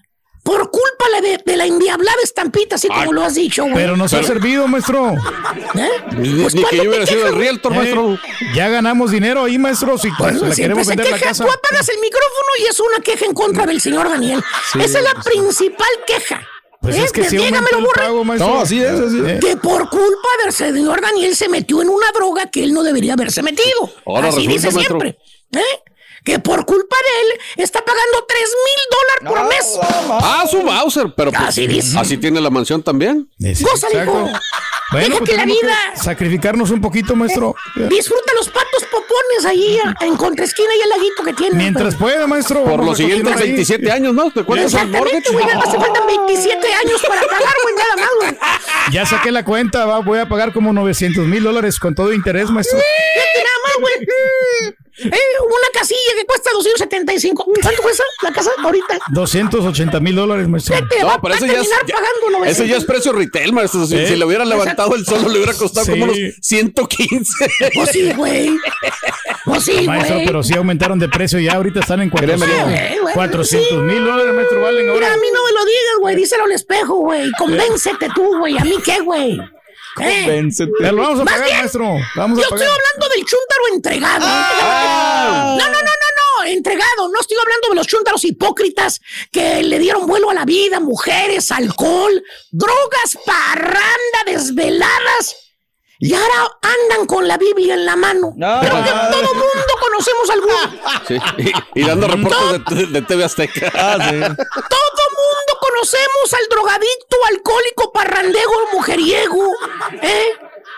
por culpa de, de la endiablada estampita, así como lo has dicho, güey. Pero nos ha servido, maestro. ¿Eh? Ni, Pues, ni que ¿cuándo yo hubiera sido el realtor, Eh, maestro. ya ganamos dinero ahí, maestro. Si se la siempre queremos se vender la queja. casa. Tú apagas el micrófono y es una queja en contra del señor Daniel. Esa es la principal queja. Pues ¿Eh? es que aumentó el burra. pago. No, así es, así es. Eh, Que por culpa del señor Daniel se metió en una droga que él no debería haberse metido. Ahora Así resulta, dice maestro. siempre. ¿Eh? Que por culpa de él está pagando 3 mil dólares por mes. Ah, su Bowser, pero pues, Así dice. así tiene la mansión también. sí, Gózale, hijo. Bueno, Deja pues que la vida- sacrificarnos un poquito, maestro. Disfruta los patos popones ahí en contraesquina y el laguito que tiene. Mientras pueda, maestro. Por los siguientes continuar ahí. 27 años, ¿no? ¿Te cuentas el mortgage? Exactamente, güey. Nada más te faltan 27 años para pagar, güey. Nada más, güey. Ya saqué la cuenta, va, voy a pagar como 900 mil dólares con todo interés, maestro. Fíjate nada más, güey. Eh, una casilla que cuesta 275. ¿Cuánto cuesta la casa ahorita? 280 mil dólares, maestro. Fíjate, va, No, pero va eso a ya es, terminar ya- pagando 900. eso ya es precio retail, maestro. Si, ¿Eh? si le hubiera levantado el solo, le hubiera costado como unos Sí. 115. Pues sí, güey. Pues sí, Maestro, güey. pero sí aumentaron de precio ya, ahorita están en 400 Sí, güey, 400 mil dólares, maestro, valen Mira, a mí no me lo digas, güey. Díselo al espejo, güey. Convéncete tú, güey. ¿A mí qué, güey? Convéncete. Ya lo vamos a pagar, bien, maestro. Vamos Yo a pagar. estoy hablando del chúntaro entregado. Ah. No, no, no, no, no, entregado. No estoy hablando de los chúntaros hipócritas que le dieron vuelo a la vida, mujeres, alcohol, drogas, parranda, desveladas. Y ahora andan con la Biblia en la mano. Ah. Pero que todo mundo conocemos alguno. Sí, y, y dando reportes de, de TV Azteca. Ah, sí. Todo mundo conocemos al drogadicto, alcohólico, parrandego, mujeriego, ¿eh?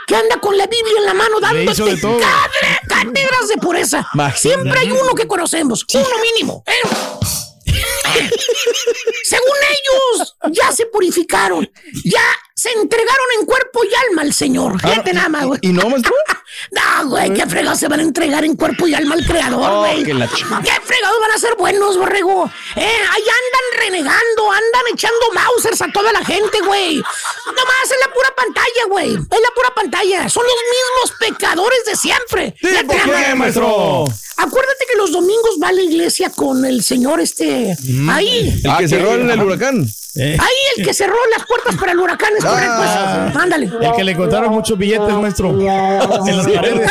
Que anda con la Biblia en la mano hizo dándote cadre- cátedras de pureza. Imagínate. Siempre hay uno que conocemos, uno mínimo. ¿eh? Según ellos, ya se purificaron, ya se entregaron en cuerpo y alma al Señor. Fíjate nada más, güey. ¿Y no, maestro? No, güey, qué fregados se van a entregar en cuerpo y alma al creador, Oh, güey. que la ch- ¿Qué fregados van a ser buenos, borrego? Eh, ahí andan renegando, andan echando mausers a toda la gente, güey. Nomás es la pura pantalla, güey. Es la pura pantalla. Son los mismos pecadores de siempre. Fíjate ¿por qué, más. maestro? Acuérdate que los domingos va a la iglesia con el señor este. Ahí. El que cerró en el huracán. Ahí el que cerró las puertas para el huracán es. Ah. eso. Ándale. El que le encontraron muchos billetes, maestro. En las paredes.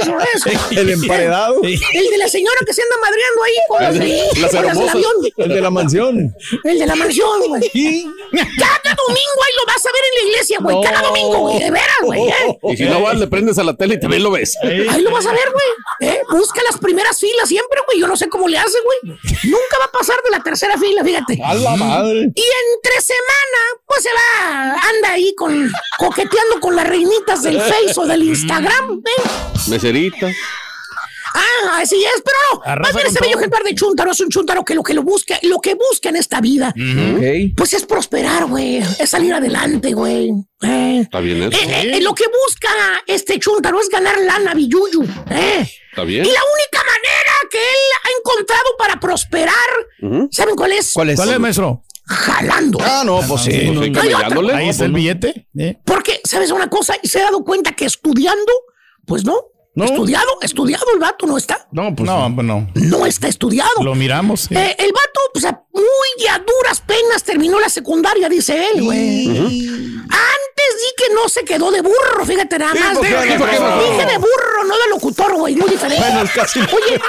Eso, eso. El emparedado. El de la señora que se anda madreando ahí con las, Las con las. El de la mansión. El de la mansión, güey. Cada domingo ahí lo vas a ver en la iglesia, güey. Cada domingo, güey. De veras, güey. ¿eh? Y si no vas, le prendes a la tele y también lo ves. Ahí lo vas a ver, güey. ¿eh? Busca las primeras filas siempre, güey. Yo no sé cómo le hace, güey. Nunca va a pasar de la tercera fila, fíjate. A la madre. Y entre semana, pues se va, anda ahí con, coqueteando con las reinitas del Face o del Instagram, ¿eh? Meserita. Ah, así es, pero no. Arrasa Más bien ese bello ejemplar de chuntaro es un chuntaro que lo que lo busca, lo que busca en esta vida, pues es prosperar, güey. Es salir adelante, güey. Eh. Está bien eso. Eh, eh, lo que busca este chuntaro es ganar lana, billuyu. Eh. Está bien. Y la única manera que él ha encontrado para prosperar, ¿saben cuál es? ¿Cuál es, maestro? Jalando. Ah, no, pues sí. No, sí, no. camellándole. Ahí está el billete. ¿eh? Porque, ¿sabes una cosa? Y se ha dado cuenta que estudiando, pues no. Estudiado, estudiado el vato no está. No, pues no, pues no. No está estudiado. Lo miramos. sí. Eh, el vato, pues a muy a duras penas terminó la secundaria, dice él, güey. Antes di que no se quedó de burro, fíjate nada Sí, más. ¿por qué, Dije de burro, no de locutor, güey, muy diferente. Bueno, es casi- Oye,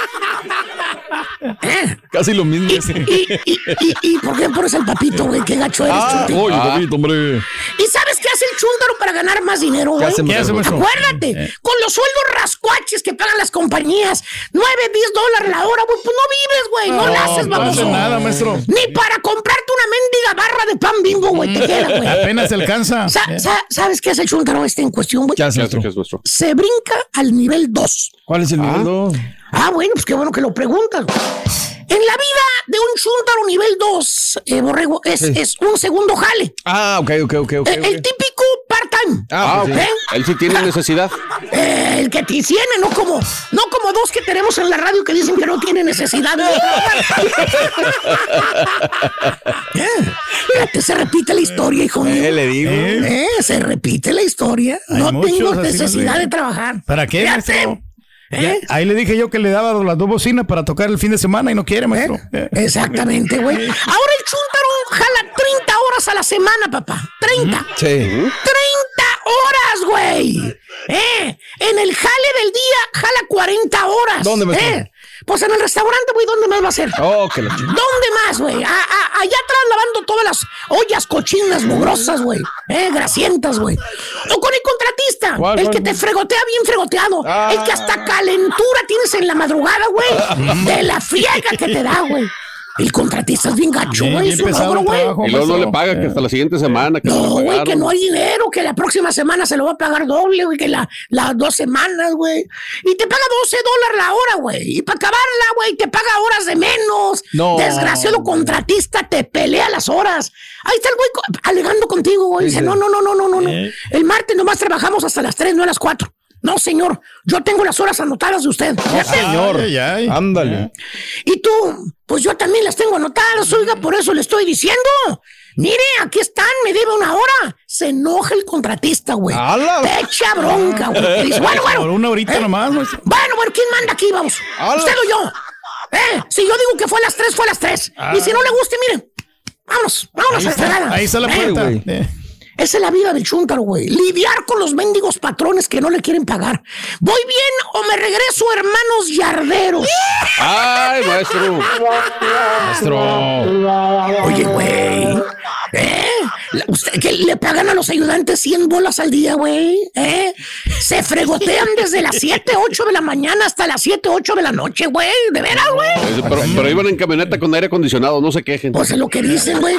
Casi lo mismo. ¿y, y, y, y por qué pones el papito, güey? Qué gacho eres, Ah, oye, papito, hombre. ¿Y sabes qué chúndaro para ganar más dinero, güey? hace, ¿Qué hace? Acuérdate, Eh. con los sueldos rascuaches que pagan las compañías, 9, 10 dólares la hora, güey, pues no vives, güey, no, No, la haces, no vamos. hace nada, maestro. Ni para comprarte una mendiga barra de pan bimbo, güey, te queda, güey. Apenas se alcanza. Sa- Eh. sa- ¿Sabes qué hace el chúndaro este en cuestión, güey? ¿Qué hace? ¿Qué es nuestro? Se brinca al nivel 2. ¿Cuál es el nivel 2? Ah, bueno, pues qué bueno que lo preguntas. En la vida de un chúndaro nivel 2, eh, Borrego, es, Sí. es un segundo jale. Ah, ok, ok, ok, ok. Eh, el típico part-time. Ah, pues sí. ¿Eh? Él sí tiene necesidad. Eh, el que te tiene, no como, no como dos que tenemos en la radio que dicen que no tienen necesidad. de Eh, se repite la historia, hijo mío. Eh, le digo. Eh, se repite la historia. Hay no tengo necesidad de trabajar. ¿Para qué, ¿Eh? Ahí le dije yo que le daba las dos bocinas para tocar el fin de semana y no quiere, maestro. Eh. Exactamente, güey. Ahora el chúntaro jala 30 horas a la semana, papá. 30. Sí. 30 horas, güey. ¿Eh? En el jale del día jala 40 horas. ¿Dónde, maestro? ¿Eh? Pues en el restaurante, güey, ¿dónde más va a ser? Oh, que la ch- ¿Dónde más, güey? Allá atrás lavando todas las ollas cochinas, mugrosas, güey. Eh, grasientas, güey. O con el contratista. ¿Cuál, el cuál? que te fregotea bien fregoteado. Ah. El que hasta calentura tienes en la madrugada, güey. De la friega que te da, güey. El contratista es bien gacho, güey. Y luego no le paga que hasta la siguiente semana. Que No, güey, que no hay dinero, que la próxima semana se lo va a pagar doble, güey, que la- las dos semanas, güey. Y te paga 12 dólares la hora, güey. Y para acabarla, güey, te paga horas de menos. No. Desgraciado contratista, te pelea las horas. Ahí está el güey alegando contigo, güey. Dice, no, no, no, no, no, no, no. Eh. El martes nomás trabajamos hasta las 3, no a las 4. No, señor, yo tengo las horas anotadas de usted. Señor. Ay, ay. Ándale. Y tú, pues yo también las tengo anotadas, oiga, por eso le estoy diciendo. Mire, aquí están, me debe una hora. Se enoja el contratista, güey. ¡Hala! Te echa bronca, güey. Dice, bueno, bueno. Por una horita ¿eh? nomás, maestro. Bueno, bueno, ¿quién manda aquí? Vamos. ¡Hala! ¿Usted o yo? ¿Eh? Si yo digo que fue a las tres, fue a las tres. Y si no le guste, miren. Vámonos, vámonos Ahí a la está, ahí está la ¿Eh? puerta. güey. Eh. Esa es la vida del chúntaro, güey. Lidiar con los mendigos patrones que no le quieren pagar. ¿Voy bien o me regreso, hermanos yarderos? Ay, maestro. Maestro. Oye, güey. ¿Eh? ¿Usted que le pagan a los ayudantes 100 bolas al día, güey? ¿Eh? Se fregotean desde las 7, 8 de la mañana hasta las 7, 8 de la noche, güey. ¿De veras, güey? Pero, pero iban en camioneta con aire acondicionado, no se quejen. Pues es lo que dicen, güey.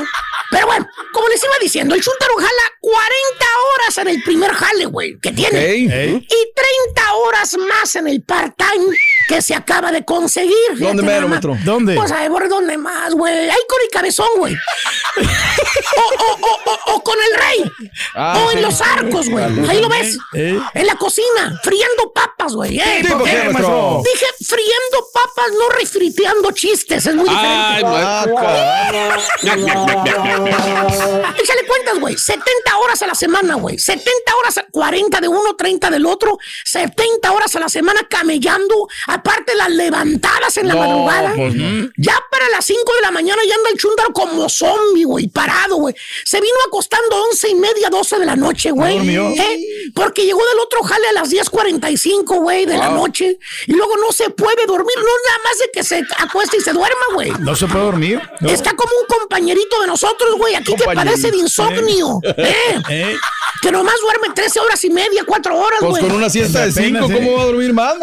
Pero bueno, como les iba diciendo, el Chuntaro jala 40 horas en el primer jale, güey, que tiene. Y 30 horas más en el part-time que se acaba de conseguir. ¿Dónde mero, maestro? ¿Dónde? Pues a ver, ¿dónde más, güey? Ahí con el cabezón, güey. o, o- o- o- o con el rey. Ah, o en sí. los arcos, güey. Ahí lo ves. ¿Eh? En la cocina, friendo papas, güey. ¿eh? ¿Tipo qué, maestro? Dije friendo papas, no refriteando chistes. Es muy Ay, diferente. Ah, maestro. Échale cuentas, güey. 70 horas a la semana, güey. 70 horas, a- 40 de uno, 30 del otro. 70 horas a la semana camellando. Aparte las levantadas en la No, madrugada. pues no. Ya para las 5 de la mañana ya anda el chúndaro como zombie, güey, parado, güey. Se vino acostando 11 y media, 12 de la noche, güey. ¿Eh? Porque llegó del otro jale a las 10.45, güey, de la noche. Y luego no se puede dormir. No nada más de que se acueste y se duerma, güey. No se puede dormir. Está como un compañerito de nosotros, güey, aquí que padece de insomnio. ¿eh? ¿Eh? Que nomás duerme 13 horas y media, 4 horas, Pues güey. con una siesta de Apenas, cinco, ¿eh? ¿cómo va a dormir más?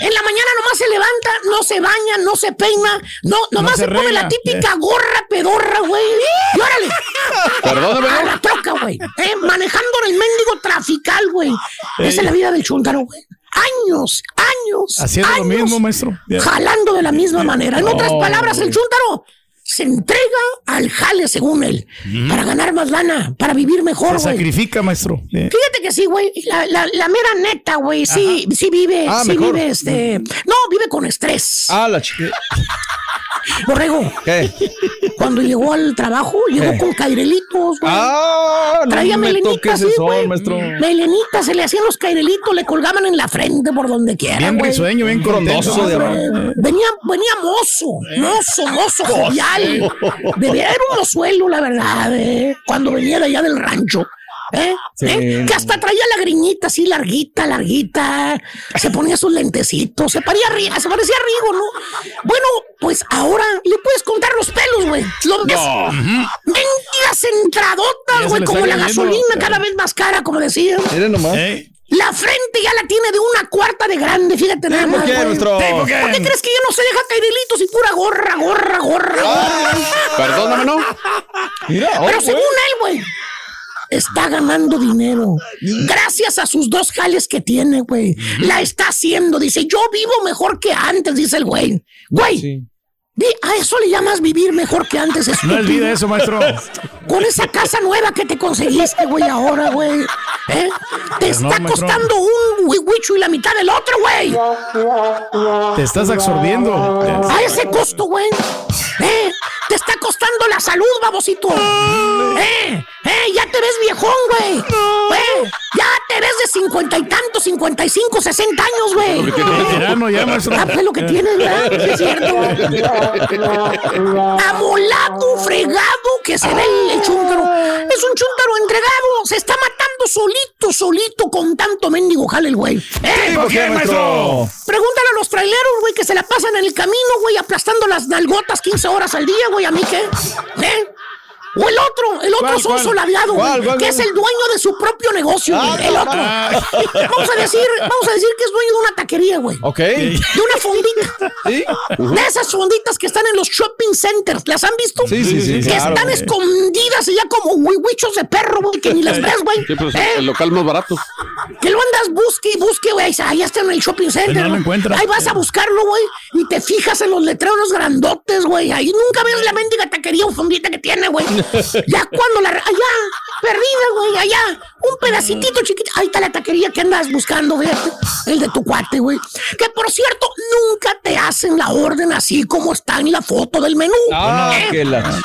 En la mañana nomás se levanta, no se baña, no se peina, no, nomás se se, pone la típica gorra pedorra, güey. Y órale. Perdóname, A ¿no? la troca, güey. ¿eh? Manejando el mendigo trafical, güey. Esa es la vida del chuntaro, güey. Años, años. Haciendo lo mismo, maestro. Jalando de la misma manera. En otras No. palabras, el chúntaro se entrega al jale, según él, para ganar más lana, para vivir mejor, Se güey. sacrifica, maestro. Eh. Fíjate que sí, güey. La, la, la mera neta, güey. Sí, sí vive, Ah, sí mejor. vive este. No, vive con estrés. Ah, la chica. Borrego, ¿Qué? cuando llegó al trabajo, llegó ¿Qué? con cairelitos, güey. Ah, no Traía me melenita toques así, eso, güey. maestro. Melenita, se le hacían los cairelitos, le colgaban en la frente por donde quiera, Bien risueño, bien contento. de. Venía, venía mozo, mozo, mozo, jovial. De era un mozuelo, la verdad, eh, cuando venía de allá del rancho. ¿Eh? Sí. ¿Eh? Que hasta traía la griñita así larguita, larguita. Se ponía sus lentecitos, se parecía, ri- se parecía a Rigo, ¿no? Bueno, pues ahora le puedes contar los pelos, güey. Los Ya entradotas, güey, como la gasolina cada vez más cara, como decían. Miren nomás. Eh. La frente ya la tiene de una cuarta de grande, fíjate nada ¿Por más. qué. ¿Por qué crees que ya no se deja cairelitos y pura gorra, gorra, gorra? gorra? Perdóname, ¿no? Mira, oh, Pero según él, güey, está ganando dinero. Gracias a sus dos jales que tiene, güey. La está haciendo. Dice, yo vivo mejor que antes, dice el güey. Güey, Sí. A eso le llamas vivir mejor que antes, No estúpido. es vida eso, maestro. Con esa casa nueva que te conseguiste, güey, ahora, güey. ¿Eh? Te Pero no, está costando un huihuicho y la mitad del otro, güey. Te estás absorbiendo. A ese costo, güey. ¿Eh? Te está costando la salud, babosito. ¿Eh? ¿Eh? Ya te ves viejón, güey. ¿Eh? Ya te ves de cincuenta y tantos, cincuenta y cinco, sesenta años, güey. Veterano ya, maestro. Ah, pues lo que tienes, ¿verdad? Sí, es cierto. Amolado, fregado, que se ve el, el chúntaro. Es un chúntaro entregado. Se está matando solito, solito, con tanto mendigo jale el güey. ¿Eh? ¿Por qué, maestro? Pregúntale a los traileros, güey, que se la pasan en el camino, güey, aplastando las nalgotas 15 horas al día, güey, a mí qué. ¿Eh? O el otro, el otro ¿Cuál, son cuál? soldado, ¿Cuál, güey, cuál, que cuál? es el dueño de su propio negocio, Ah, güey, el otro. ah. Vamos a decir, vamos a decir que es dueño de una taquería, güey. Ok. De una fondita. Sí. De esas fonditas que están en los shopping centers. ¿Las han visto? Sí, sí, sí, Que claro, están güey. escondidas y ya como huichos de perro, güey, que ni las ves, güey. Sí, pues ¿Eh? el local más barato. Que lo andas busque y busque, güey. Ahí está en el shopping center. no lo güey. encuentras. Ahí vas a buscarlo, güey. Y te fijas en los letreros grandotes, güey. Ahí nunca ves la mendiga taquería o fondita que tiene, güey. Ya cuando la. Allá, perdida, güey. Allá, un pedacitito chiquito. Ahí está la taquería que andas buscando, fíjate. El de tu cuate, güey. Que por cierto, nunca te hacen la orden así como está en la foto del menú. Ah, ¿Eh? que la.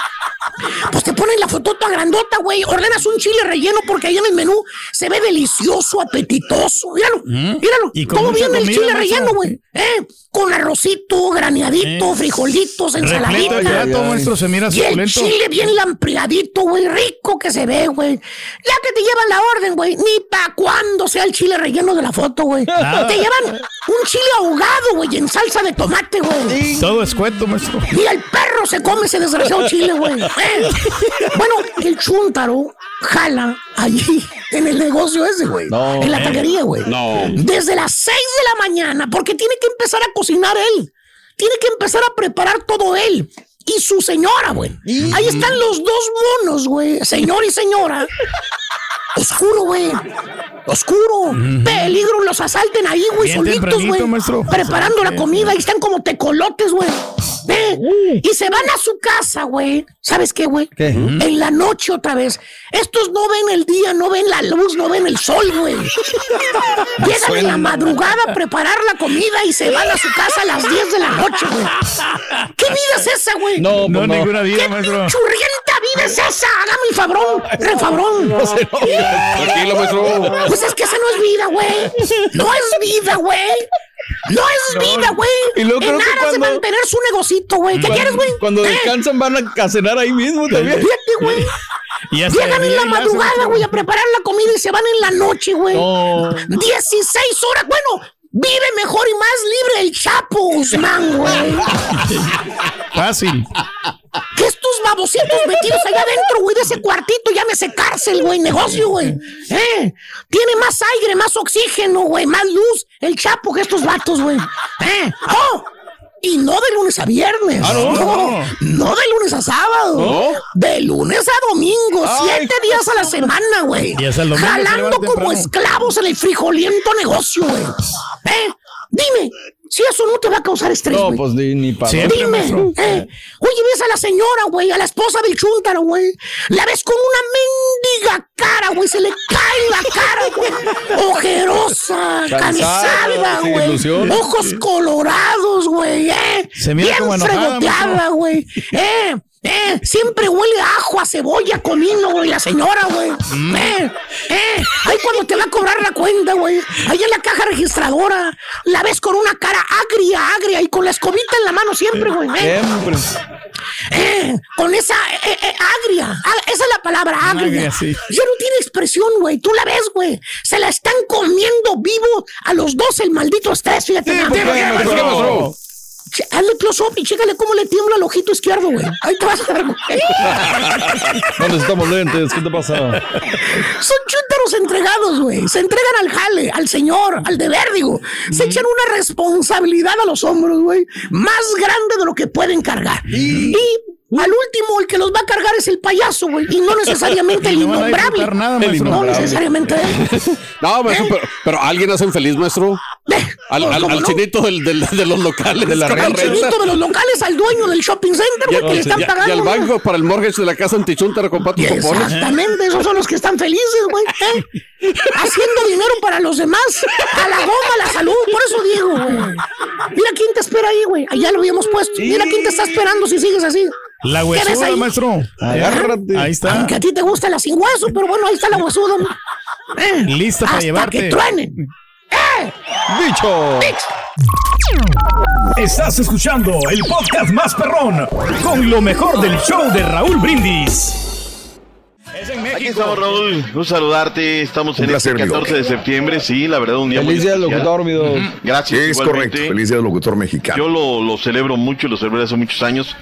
Pues te ponen la fotota grandota, güey. Ordenas un chile relleno porque ahí en el menú se ve delicioso, apetitoso. Míralo, míralo. Y con ¿Cómo mucha viene el chile relleno, güey? ¿Eh? Con arrocito, graneadito, Eh. frijolitos, Repleto ensaladita. ya, todo maestro se mira Y el chile bien lampriadito, güey, rico que se ve, güey. Ya que te llevan la orden, güey, ni pa' cuándo sea el chile relleno de la foto, güey. Te llevan un chile ahogado, güey, en salsa de tomate, güey. Todo es cuento, maestro. Y el perro se come ese desgraciado chile, güey. Eh. Bueno, el chúntaro jala allí en el negocio ese, güey. No. en la taquería, güey. No. Desde las 6 de la mañana, porque tiene que empezar a cocinar él. Tiene que empezar a preparar todo él. Y su señora, güey. Ahí están los dos monos, güey. Señor y señora. Oscuro, güey. oscuro, peligro, los asalten ahí, güey, solitos, güey. Preparando la comida y están como tecolotes, güey. ¿Eh? Y se van a su casa, güey. ¿Sabes qué, güey? ¿Qué? En la noche otra vez. Estos no ven el día, no ven la luz, no ven el sol, güey. Llegan en la madrugada a preparar la comida y se van a su casa a las 10 de la noche, güey. ¿Qué vida es esa, güey? No, No, pues no. ninguna vida, maestro. ¡Churrienta vida es esa! ¡Hágame el fabrón! ¡Refabrón! Tranquilo, maestro. Pues es que esa no es vida, güey. No es vida, güey. No es vida, güey. Y luego creo En que aras de cuando- mantener su negocito, güey. ¿Qué quieres, güey? Cuando ¿Eh? descansan van a, cenar ahí mismo también. Fíjate, güey. Llegan en la madrugada, güey, a preparar la comida y se van en la noche, güey. No. 16 horas. Bueno, vive mejor y más libre el Chapo Guzmán, güey. Fácil. Que estos babositos metidos allá adentro, güey, de ese cuartito, llámese cárcel, güey, negocio, güey. ¿Eh? Tiene más aire, más oxígeno, güey, más luz el Chapo que estos vatos, güey. ¿Eh? ¡Oh! Y no de lunes a viernes. Ah, no. no. no de lunes a sábado. ¿No? De lunes a domingo. Ay, siete días a la semana, güey. Jalando como temprano. esclavos en el frijoliento negocio, güey. ¿Eh? Dime, si eso no te va a causar estrés, No, pues ni, ni para. Siempre, Dime, eh, oye, ves a la señora, güey, a la esposa del chúntaro, güey. La ves con una mendiga cara, güey, se le cae la cara, güey. Ojerosa, Cansada, güey. Ojos colorados, güey, eh. Se mira Bien como enojada, fregoteada, güey. Eh, eh, siempre huele a ajo, a cebolla, comino, güey, la señora, güey. Mm. Eh, eh, ahí cuando te va a cobrar la cuenta, güey. Ahí en la caja registradora, la ves con una cara agria, agria y con la escobita en la mano siempre, güey. eh. Siempre. Eh, con esa eh, eh, agria. Ah, esa es la palabra, agria. Agria, sí. Ya no tiene expresión, güey. Tú la ves, güey. Se la están comiendo vivo a los dos el maldito estrés, fíjate. nada Hazle close up y chécale cómo le tiembla el ojito izquierdo, güey. Ahí te vas a dar, güey. No necesitamos lentes. ¿Qué te pasa? Son chúntaros entregados, güey. Se entregan al jale, al señor, al deber, digo. Se echan una responsabilidad a los hombros, güey. Más grande de lo que pueden cargar. Y al último, el que los va a cargar es el payaso, güey. Y no necesariamente el No innombrable. nada, El. No innombrable. necesariamente él. No, maestro, pero, pero alguien hace feliz, maestro. Al, al, ¿Cómo al no? chinito del, del- de los locales. De la Al chinito de los locales, al dueño del shopping center, güey, que le están y, pagando. y al banco para el mortgage de la casa antichuntara con patos copones. Exactamente, esos son los que están felices, güey. ¿eh? Haciendo dinero para los demás. A la goma, a la salud. Por eso digo, güey. Mira quién te espera ahí, güey. Allá lo habíamos puesto. Mira quién te está esperando si sigues así. La ¿Qué ves huesuda, maestro. Agárrate. Ahí está. Aunque a ti te gusta la sin hueso, pero bueno, ahí está la huesuda. ¿Eh? Lista para Hasta llevarte. que truenen. ¡Eh! ¡Bicho! Estás escuchando el podcast más perrón con lo mejor del show de Raúl Brindis. Aquí estamos, Raúl. Un saludarte. Estamos Un en placer, este amigo. 14 de septiembre. Sí, la verdad, un día Feliz muy día del locutor, mi. Gracias. Es igualmente. correcto. Feliz día del locutor mexicano. Yo lo, lo celebro mucho, lo celebré hace muchos años,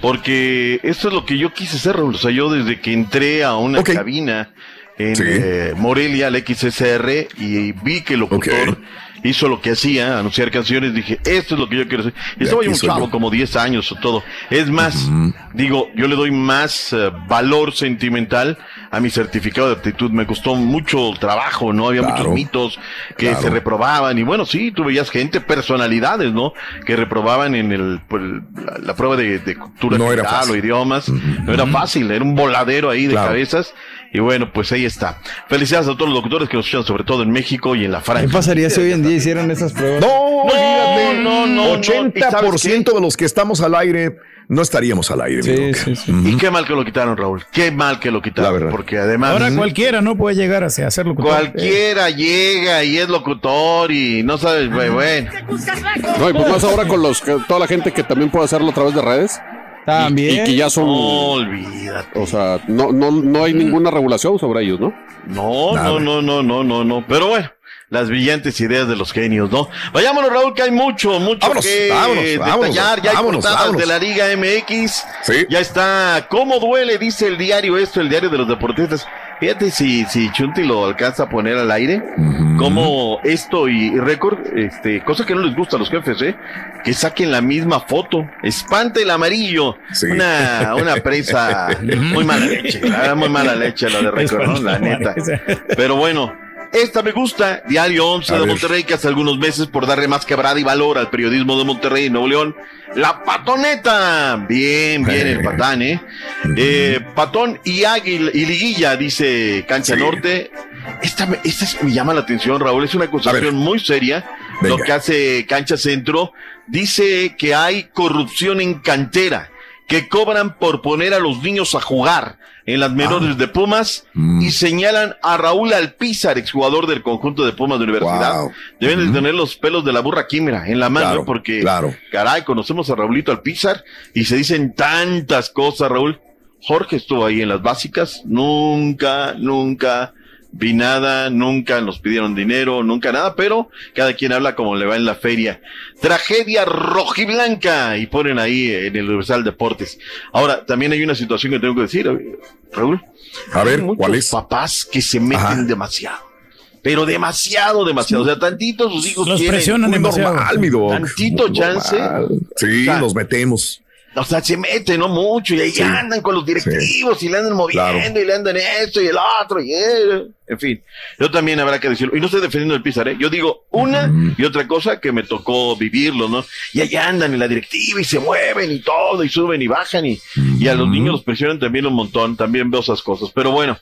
porque esto es lo que yo quise hacer, Raúl. O sea, yo desde que entré a una Ok. cabina en Sí. eh, Morelia, al XSR, y vi que el locutor hizo lo que hacía, anunciar canciones, dije, esto es lo que yo quiero hacer. Y estaba yo un chavo, como 10 años o todo. Es más, digo, yo le doy más eh, valor sentimental a mi certificado de aptitud. Me costó mucho trabajo, ¿no? Había Claro. muchos mitos que Claro. se reprobaban. Y bueno, sí, tú veías gente, personalidades, ¿no? Que reprobaban en el, el- la, la prueba de, de cultura No era general o idiomas. No era fácil, era un voladero ahí de Claro. cabezas. Y bueno, pues ahí está. Felicidades a todos los locutores que nos escuchan, sobre todo en México y en la ¿Qué franja. pasaría si hoy en día hicieran esas pruebas? No, no, no, no. 80% de los que estamos al aire no estaríamos al aire. Sí, sí. Y qué mal que lo quitaron, Raúl. Qué mal que lo La quitaron. verdad. Porque además. Ahora cualquiera no puede llegar a ser locutor. Cualquiera llega y es locutor y no sabes, güey, bueno. No, y pues más ahora con los que- toda la gente que también puede hacerlo a través de redes. También. Y que ya son. No olvídate. O sea, no, no, no hay ninguna regulación sobre ellos, ¿no? No, Nada. no, no, no, no, no, no. Pero bueno, las brillantes ideas de los genios, ¿no? Vayámonos, Raúl, que hay mucho, mucho Vámonos, que vámonos, vámonos, detallar. ya hay vámonos, portadas vámonos. de la Liga MX. Sí. Ya está. ¿Cómo duele? Dice el diario esto, el diario de los deportistas. Fíjate si, si Chunti lo alcanza a poner al aire. Como esto y, récord, este, cosa que no les gusta a los jefes, ¿eh? Que saquen la misma foto. Espanta el amarillo. Sí. Una, una presa muy mala leche. Muy mala leche lo de récord, ¿no? La neta. Pero bueno, esta me gusta, Diario 11 A de ver. Monterrey, que hace algunos meses por darle más quebrada y valor al periodismo de Monterrey y Nuevo León. La patoneta. Bien, bien el patán, ¿eh? Eh, patón y águila y liguilla, dice Cancha Sí. Norte. Esta, me- esta es- me llama la atención, Raúl. Es una acusación muy seria. Lo que hace Cancha Centro. Dice que hay corrupción en cantera, que cobran por poner a los niños a jugar en las menores Ah. de Pumas Mm. y señalan a Raúl Alpizar, exjugador del conjunto de Pumas de Universidad. Wow. Deben de tener los pelos de la burra aquí, mira, en la mano, Claro, porque, claro. caray, conocemos a Raulito Alpizar y se dicen tantas cosas, Raúl. Jorge estuvo ahí en las básicas, nunca, nunca vi nada, nunca nos pidieron dinero, nunca nada, pero cada quien habla como le va en la feria. Tragedia rojiblanca y ponen ahí en el Universal Deportes. Ahora, también hay una situación que tengo que decir, Raúl. A ver, Hay ¿cuál es? papás que se meten Ajá. demasiado. Pero demasiado, demasiado. O sea, tantito sus hijos Los tienen presionan. Normal, mi. Tantito Muy chance. normal. Sí, O sea, nos metemos. O sea, se mete, no mucho, y ahí Sí. andan con los directivos, y le andan moviendo, Claro. y le andan esto y el otro, y en fin. Yo también habrá que decirlo, y no estoy defendiendo el Pizarro, ¿eh? yo digo una y otra cosa que me tocó vivirlo, ¿no? Y allá andan en la directiva y se mueven y todo, y suben y bajan, y, y a los niños los presionan también un montón, también veo esas cosas. Pero bueno,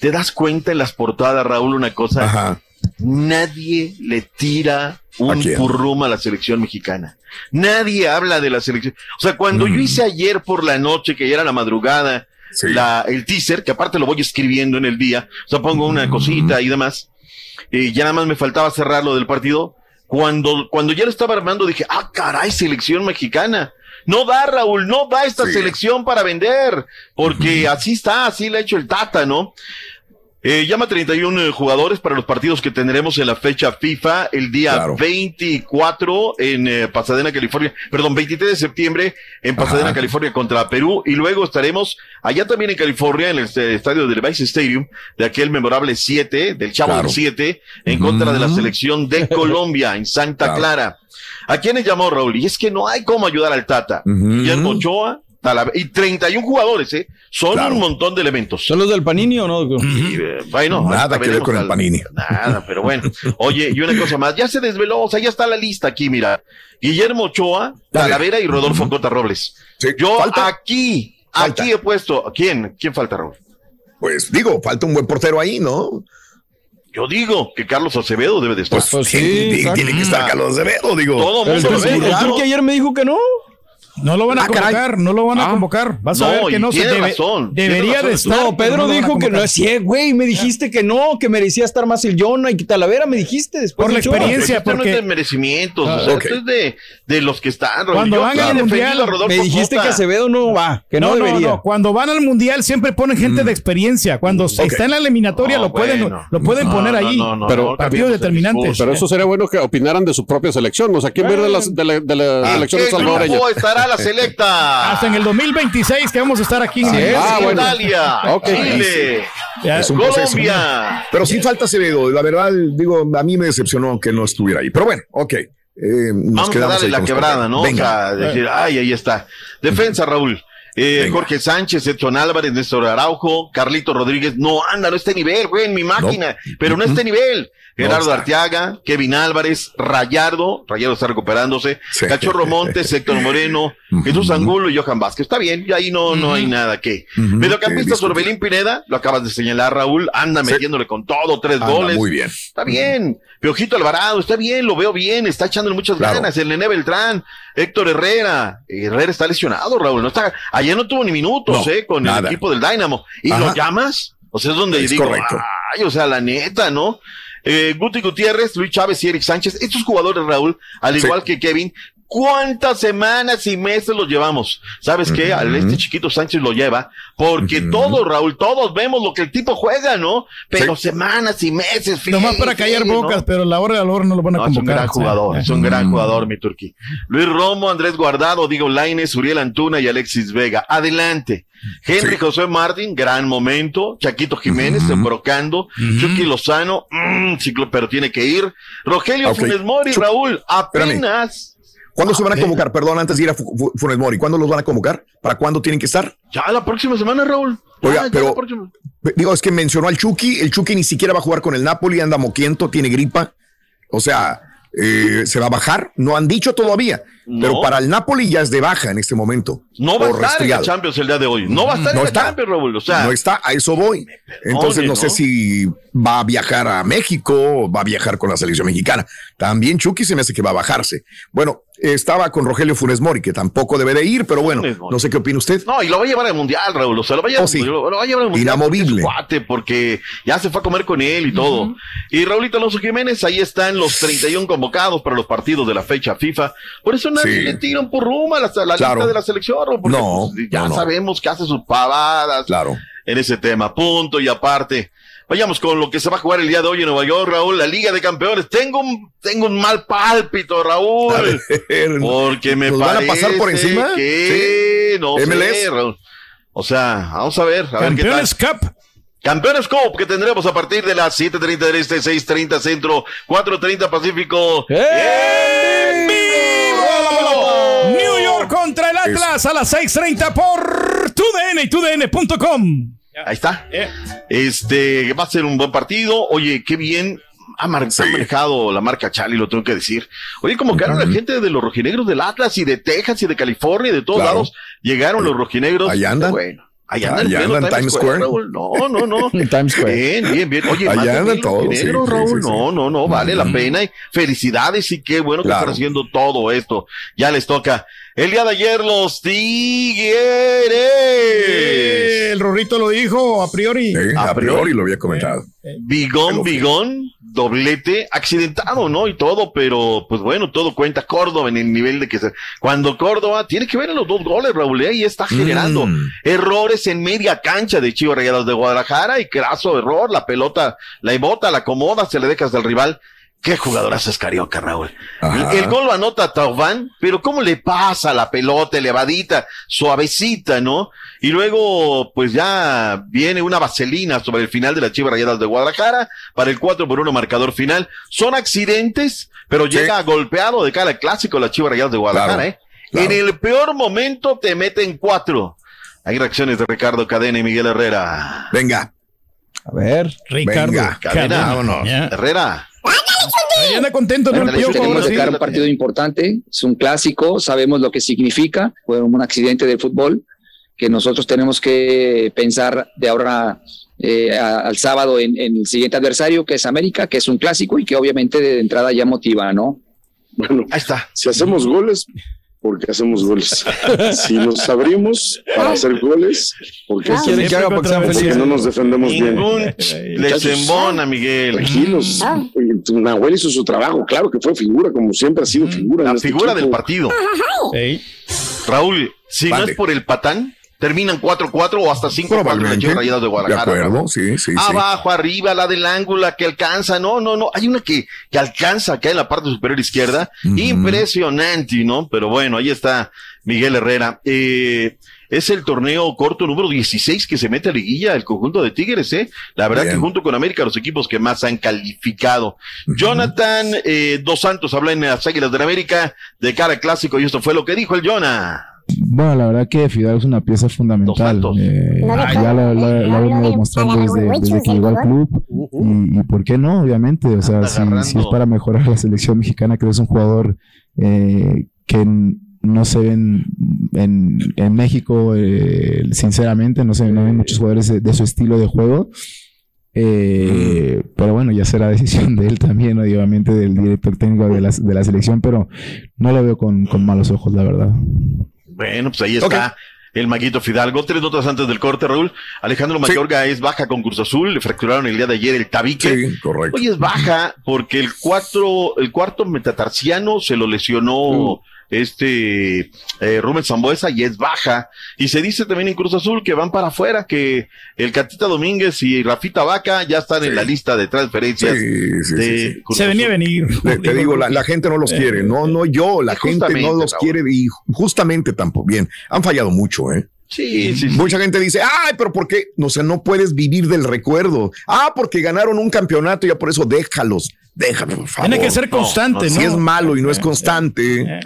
te das cuenta en las portadas, Raúl, una cosa, Ajá. nadie le tira ¿A un currum a la selección mexicana. Nadie habla de la selección. O sea, cuando yo hice ayer por la noche, que ya era la madrugada, Mm. Sí. la, el teaser, que aparte lo voy escribiendo en el día, o sea, pongo una cosita y demás, y ya nada más me faltaba cerrar lo del partido. Cuando, cuando ya lo estaba armando, dije, ah, caray, selección mexicana. No da, Raúl, no da esta Sí. selección para vender, porque así está, así le ha hecho el Tata, ¿no? Eh, llama 31 eh, jugadores para los partidos que tendremos en la fecha FIFA el día Claro. 24 en eh, Pasadena, California. Perdón, 23 de septiembre en Pasadena, Ajá. California contra Perú. Y luego estaremos allá también en California, en el este, estadio del Vice Stadium, de aquel memorable 7, del Chavo Claro. del 7, en contra de la selección de Colombia, en Santa Claro. Clara. ¿A quiénes llamó Raúl? Y es que no hay cómo ayudar al Tata. Ujú. Guillermo Ochoa, Talavera- y 31 jugadores, ¿eh? Son Claro. un montón de elementos. ¿Son los del Panini o no? Y, eh, bueno, Nada que ver con el Panini. Nada, pero bueno. Oye, y una cosa más, ya se desveló, o sea, ya está la lista aquí, mira. Guillermo Ochoa, Talavera y Rodolfo Cota Robles. Sí. Yo ¿Falta? aquí, Falta. aquí he puesto, ¿quién? ¿Quién falta, Raúl? Pues digo, falta un buen portero ahí, ¿no? Yo digo que Carlos Acevedo debe de estar. Pues, Pues sí, tiene, que estar Carlos Acevedo, digo. Todo el, mundo lo ve, el claro. Turqui ayer me dijo que no. No lo van a Ah, caray. convocar, no lo van a Ah. convocar. Vas a ver que no se tiene debe. razón, debería razón. de estar. No, Pedro dijo que no es cierto, güey. Me dijiste que no, que merecía estar más el Jonah y que Talavera me dijiste después. Por la experiencia. Esto no porque- es de merecimientos, Ah, o sea, ok. esto es de, de los que están. Cuando Yo van al Mundial, Me dijiste Cota. que Acevedo no va, que no, no, no, debería. no. Cuando van al mundial siempre ponen gente de experiencia. Cuando se Ok. está en la eliminatoria lo pueden, bueno. lo pueden No, poner ahí. no, no, Pero partidos determinantes. Pero eso sería bueno que opinaran de su propia selección. O sea, ¿quién las- de la, de Ah. selección ¿Qué salvadoreña? Estará la selecta? Hasta en el 2026 que vamos a estar aquí. En- Ah, bueno. Italia. Chile. Es un proceso. Colombia. Pero sí falta Acevedo. La verdad, digo, a mí me decepcionó que no estuviera ahí. Pero bueno, ok. Eh, nos Vamos a quedamos darle ahí la quebrada. ¿no? Venga. O sea, decir, ay, ahí está. Defensa, Raúl. Eh. Jorge Sánchez, Edson Álvarez, Néstor Araujo, Carlito Rodríguez, no anda, no está a nivel, güey, en mi máquina, pero no está a nivel. Gerardo está. Arteaga, Kevin Álvarez, Rayardo, Rayardo está recuperándose, Sí. Cachorro Montes, Héctor Moreno, Jesús Angulo y Johan Vázquez. Está bien, y ahí no, no hay nada que. Ujú, Mediocampista que Sorbelín Pineda, lo acabas de señalar, Raúl, anda Sí. metiéndole con todo, tres Anda goles. muy bien. Está bien. Piojito Alvarado, está bien, lo veo bien, está echándole muchas Claro. ganas. El Nene Beltrán, Héctor Herrera. Herrera está lesionado, Raúl. No está, ayer no tuvo ni minutos, No, eh, con nada. el equipo del Dynamo. ¿Y Ajá. lo llamas? O sea, es donde Es digo, correcto. ay, o sea, la neta, ¿no? Eh, Guti Gutiérrez, Luis Chávez y Eric Sánchez, estos jugadores, Raúl, al Sí. igual que Kevin, ¿cuántas semanas y meses los llevamos? ¿Sabes qué? Al este chiquito Sánchez lo lleva, porque todos, Raúl, todos vemos lo que el tipo juega, ¿no? Pero semanas y meses, Nomás para callar bocas, pero la hora de la hora no lo van a No, es un gran Sí. jugador, es un gran jugador, mi Turqui. Luis Romo, Andrés Guardado, Diego Laines, Uriel Antuna y Alexis Vega. Adelante. Henry José Martín, gran momento. Chaquito Jiménez, embrocando. Chucky Lozano, mm, ciclo, pero tiene que ir. Rogelio Ok. Funes Mori, Raúl, apenas. ¿Cuándo se van a Ok. convocar? Perdón, antes de ir a Fu- Fu- Funes Mori. ¿Cuándo los van a convocar? ¿Para cuándo tienen que estar? Ya la próxima semana, Raúl. Oiga, Ah, ya pero digo, es que mencionó al Chucky, el Chucky ni siquiera va a jugar con el Napoli, anda moquiento, tiene gripa. O sea, eh, se va a bajar, no han dicho todavía, pero para el Napoli ya es de baja en este momento. No va a estar en la. Champions el día de hoy. No va a estar No en la está. Champions, Raúl. O sea, no está, a eso voy. Entonces no, sé si va a viajar a México o va a viajar con la selección mexicana. También Chucky se me hace que va a bajarse. Bueno, estaba con Rogelio Funes Mori, que tampoco debe de ir, pero bueno, no sé qué opina usted. No, y lo va a llevar al mundial, Raúl. O sea, lo va a llevar, Oh, sí. lo va a llevar al mundial. Inamovible. porque ya se fue a comer con él y todo. Y Raulito Alonso Jiménez, ahí están los 31 convocados para los partidos de la fecha FIFA. Por eso nadie Sí. le tiran por rumba a la, la Claro. lista de la selección, porque No, pues, ya no, no. sabemos que hace sus pavadas claro. en ese tema. Punto y aparte. Vayamos con lo que se va a jugar el día de hoy en Nueva York, Raúl, la Liga de Campeones. Tengo un, tengo un mal pálpito, Raúl. A ver, Porque me ¿nos van a pasar por parece encima? Que no MLS. sé, Raúl. O sea, vamos a ver, a ver qué tal. Campeones Cup. Campeones Cup que tendremos a partir de las 7.30 del Este, 6.30 Centro, 4.30 Pacífico. York contra el Atlas a las 6:30 por TUDN y TUDN.com. Ahí está. Este, va a ser un buen partido. Oye, qué bien ha, mar- ha manejado la marca Charlie, lo tengo que decir. Oye, como que la gente de los rojinegros del Atlas y de Texas y de California y de todos Claro. lados. Llegaron los rojinegros. Ahí andan. Bueno. Allá andan, Allá andan en Times Square. Raúl. No, no, no. En Times Square. Bien, bien, bien. Oye, Allá andan todos, rojinegros, sí, sí, Raúl. sí, sí. No, no, no, vale la pena. Y felicidades y qué bueno que Claro. están haciendo todo esto. Ya les toca. El día de ayer los Tigres. El Rorrito lo dijo a priori. Sí, a priori lo había comentado. Bigón, bigón, doblete, accidentado, ¿no? Y todo, pero pues bueno, todo cuenta Córdoba en el nivel de que se... Cuando Córdoba tiene que ver en los dos goles, Raúl, ¿eh? y está generando Mm. errores en media cancha de Chivas Rayadas de Guadalajara y craso error, la pelota la bota, la acomoda, se le deja hasta el rival. Qué jugadorazo es Carioca, Raúl. Ajá. El gol lo anota Taubán, pero cómo le pasa la pelota elevadita, suavecita, ¿no? Y luego, pues ya viene una vaselina sobre el final de las Chivas Rayadas de Guadalajara para el 4 por 1 marcador final. Son accidentes, pero llega golpeado de cara al clásico las Chivas Rayadas de Guadalajara, Claro, ¿eh? En el peor momento te meten cuatro. Hay reacciones de Ricardo Cadena y Miguel Herrera. Venga. A ver. Ricardo. Venga, Cadena, vámonos. Ya. Herrera. Ahí anda contento, ¿no? Ándale, Piojo, tenemos ahora que sí. sacar un partido importante, es un clásico, sabemos lo que significa, fue un accidente del fútbol que nosotros tenemos que pensar de ahora eh, a- al sábado en, en el siguiente adversario, que es América, que es un clásico y que obviamente de entrada ya motiva, ¿no? Bueno, Ahí está. si hacemos goles, porque hacemos goles. si nos abrimos para hacer goles, porque, ¿Qué quieren que haga para que sean porque no nos defendemos bien. Ningún les embona, Miguel. Tranquilos. Nahuel hizo su trabajo, claro que fue figura, como siempre ha sido figura. en La este figura del partido. Raúl, si no Mande. es por el patán, terminan 4-4 o hasta 5-4 las Probablemente. Chivas Rayadas de De Guadalajara. acuerdo, sí, sí, sí. Abajo, arriba, la del ángulo, que alcanza. No, no, no. Hay una que, que alcanza acá en la parte superior izquierda. Impresionante, ¿no? Pero bueno, ahí está Miguel Herrera. Eh, es el torneo corto número 16 que se mete a liguilla el conjunto de Tigres, ¿eh? La verdad Bien. que junto con América los equipos que más han calificado. Jonathan eh, Dos Santos habla en las Águilas del América de cara al clásico y esto fue lo que dijo el Jonah. Bueno, la verdad que Fidel es una pieza fundamental. Eh, ya lo, lo- lo ha no venido le- demostrando la desde, que llegó al club. Y, y por qué no, obviamente. O sea, si, si es para mejorar la selección mexicana, creo que es un jugador eh, que no se ven en, en México, eh, sinceramente, no se no hay muchos jugadores de, de su estilo de juego. Eh, Pero bueno, ya será decisión de él también, obviamente del director técnico de la, de la selección, pero no lo veo con, con malos ojos, la verdad. Bueno, pues ahí está. El Maguito Fidalgo, tres notas antes del corte, Raúl. Alejandro Mayorga es baja con Cruz Azul, le fracturaron el día de ayer el tabique. Sí, correcto. Hoy es baja porque el cuatro, el cuarto metatarsiano se lo lesionó este eh, Rubén Zambuesa y es baja. Y se dice también en Cruz Azul que van para afuera, que el Catita Domínguez y Rafita Vaca ya están en la lista de transferencias. Sí, sí, de sí, sí. Cruz Se venía a venir. Te, te digo, la, la gente no los Eh, quiere, no, no yo, la gente no los quiere y justamente tampoco. Bien, han fallado mucho, ¿eh? Sí, sí, sí. Mucha gente dice, ay, pero ¿por qué? No sé, no puedes vivir del recuerdo. Ah, porque ganaron un campeonato y ya por eso déjalos, déjame, por favor. Tiene que ser constante, Si ¿no? es malo y no es constante, no.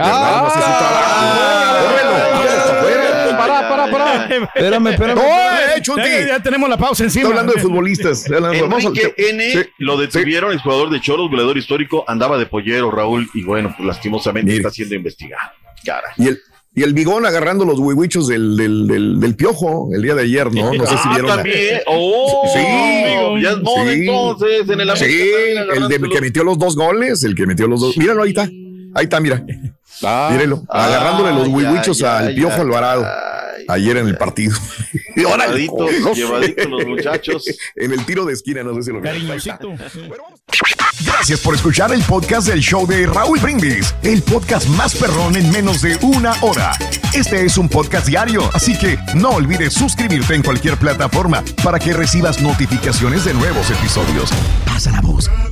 Para, para, para. Espérame, espérame. No, eh, Chunti. Ya, ya tenemos la pausa encima. Estoy hablando de futbolistas. Enrique N. Sí. lo detuvieron, el jugador de Choros, goleador histórico, andaba de pollero, Raúl, y bueno, pues lastimosamente está siendo investigado. Caray. Y el, y el bigón agarrando los huihuichos del, del, del, del piojo el día de ayer, ¿no? No sé si Ah, vieron. la- también. Oh, sí, ya es moda, entonces, en el Sí, América el de, que metió los dos goles, el que metió los dos. Míralo, ahí está. Ahí está, mira. Mírelo, agarrándole los Ay, huihuichos al piojo Alvarado. Ayer en el partido. Coloso. llevaditos los muchachos. En el tiro de esquina, no sé si lo vieron. Cariñosito. Gracias por escuchar el podcast del show de Raúl Brindis, el podcast más perrón en menos de una hora. Este es un podcast diario, así que no olvides suscribirte en cualquier plataforma para que recibas notificaciones de nuevos episodios. Pasa la voz,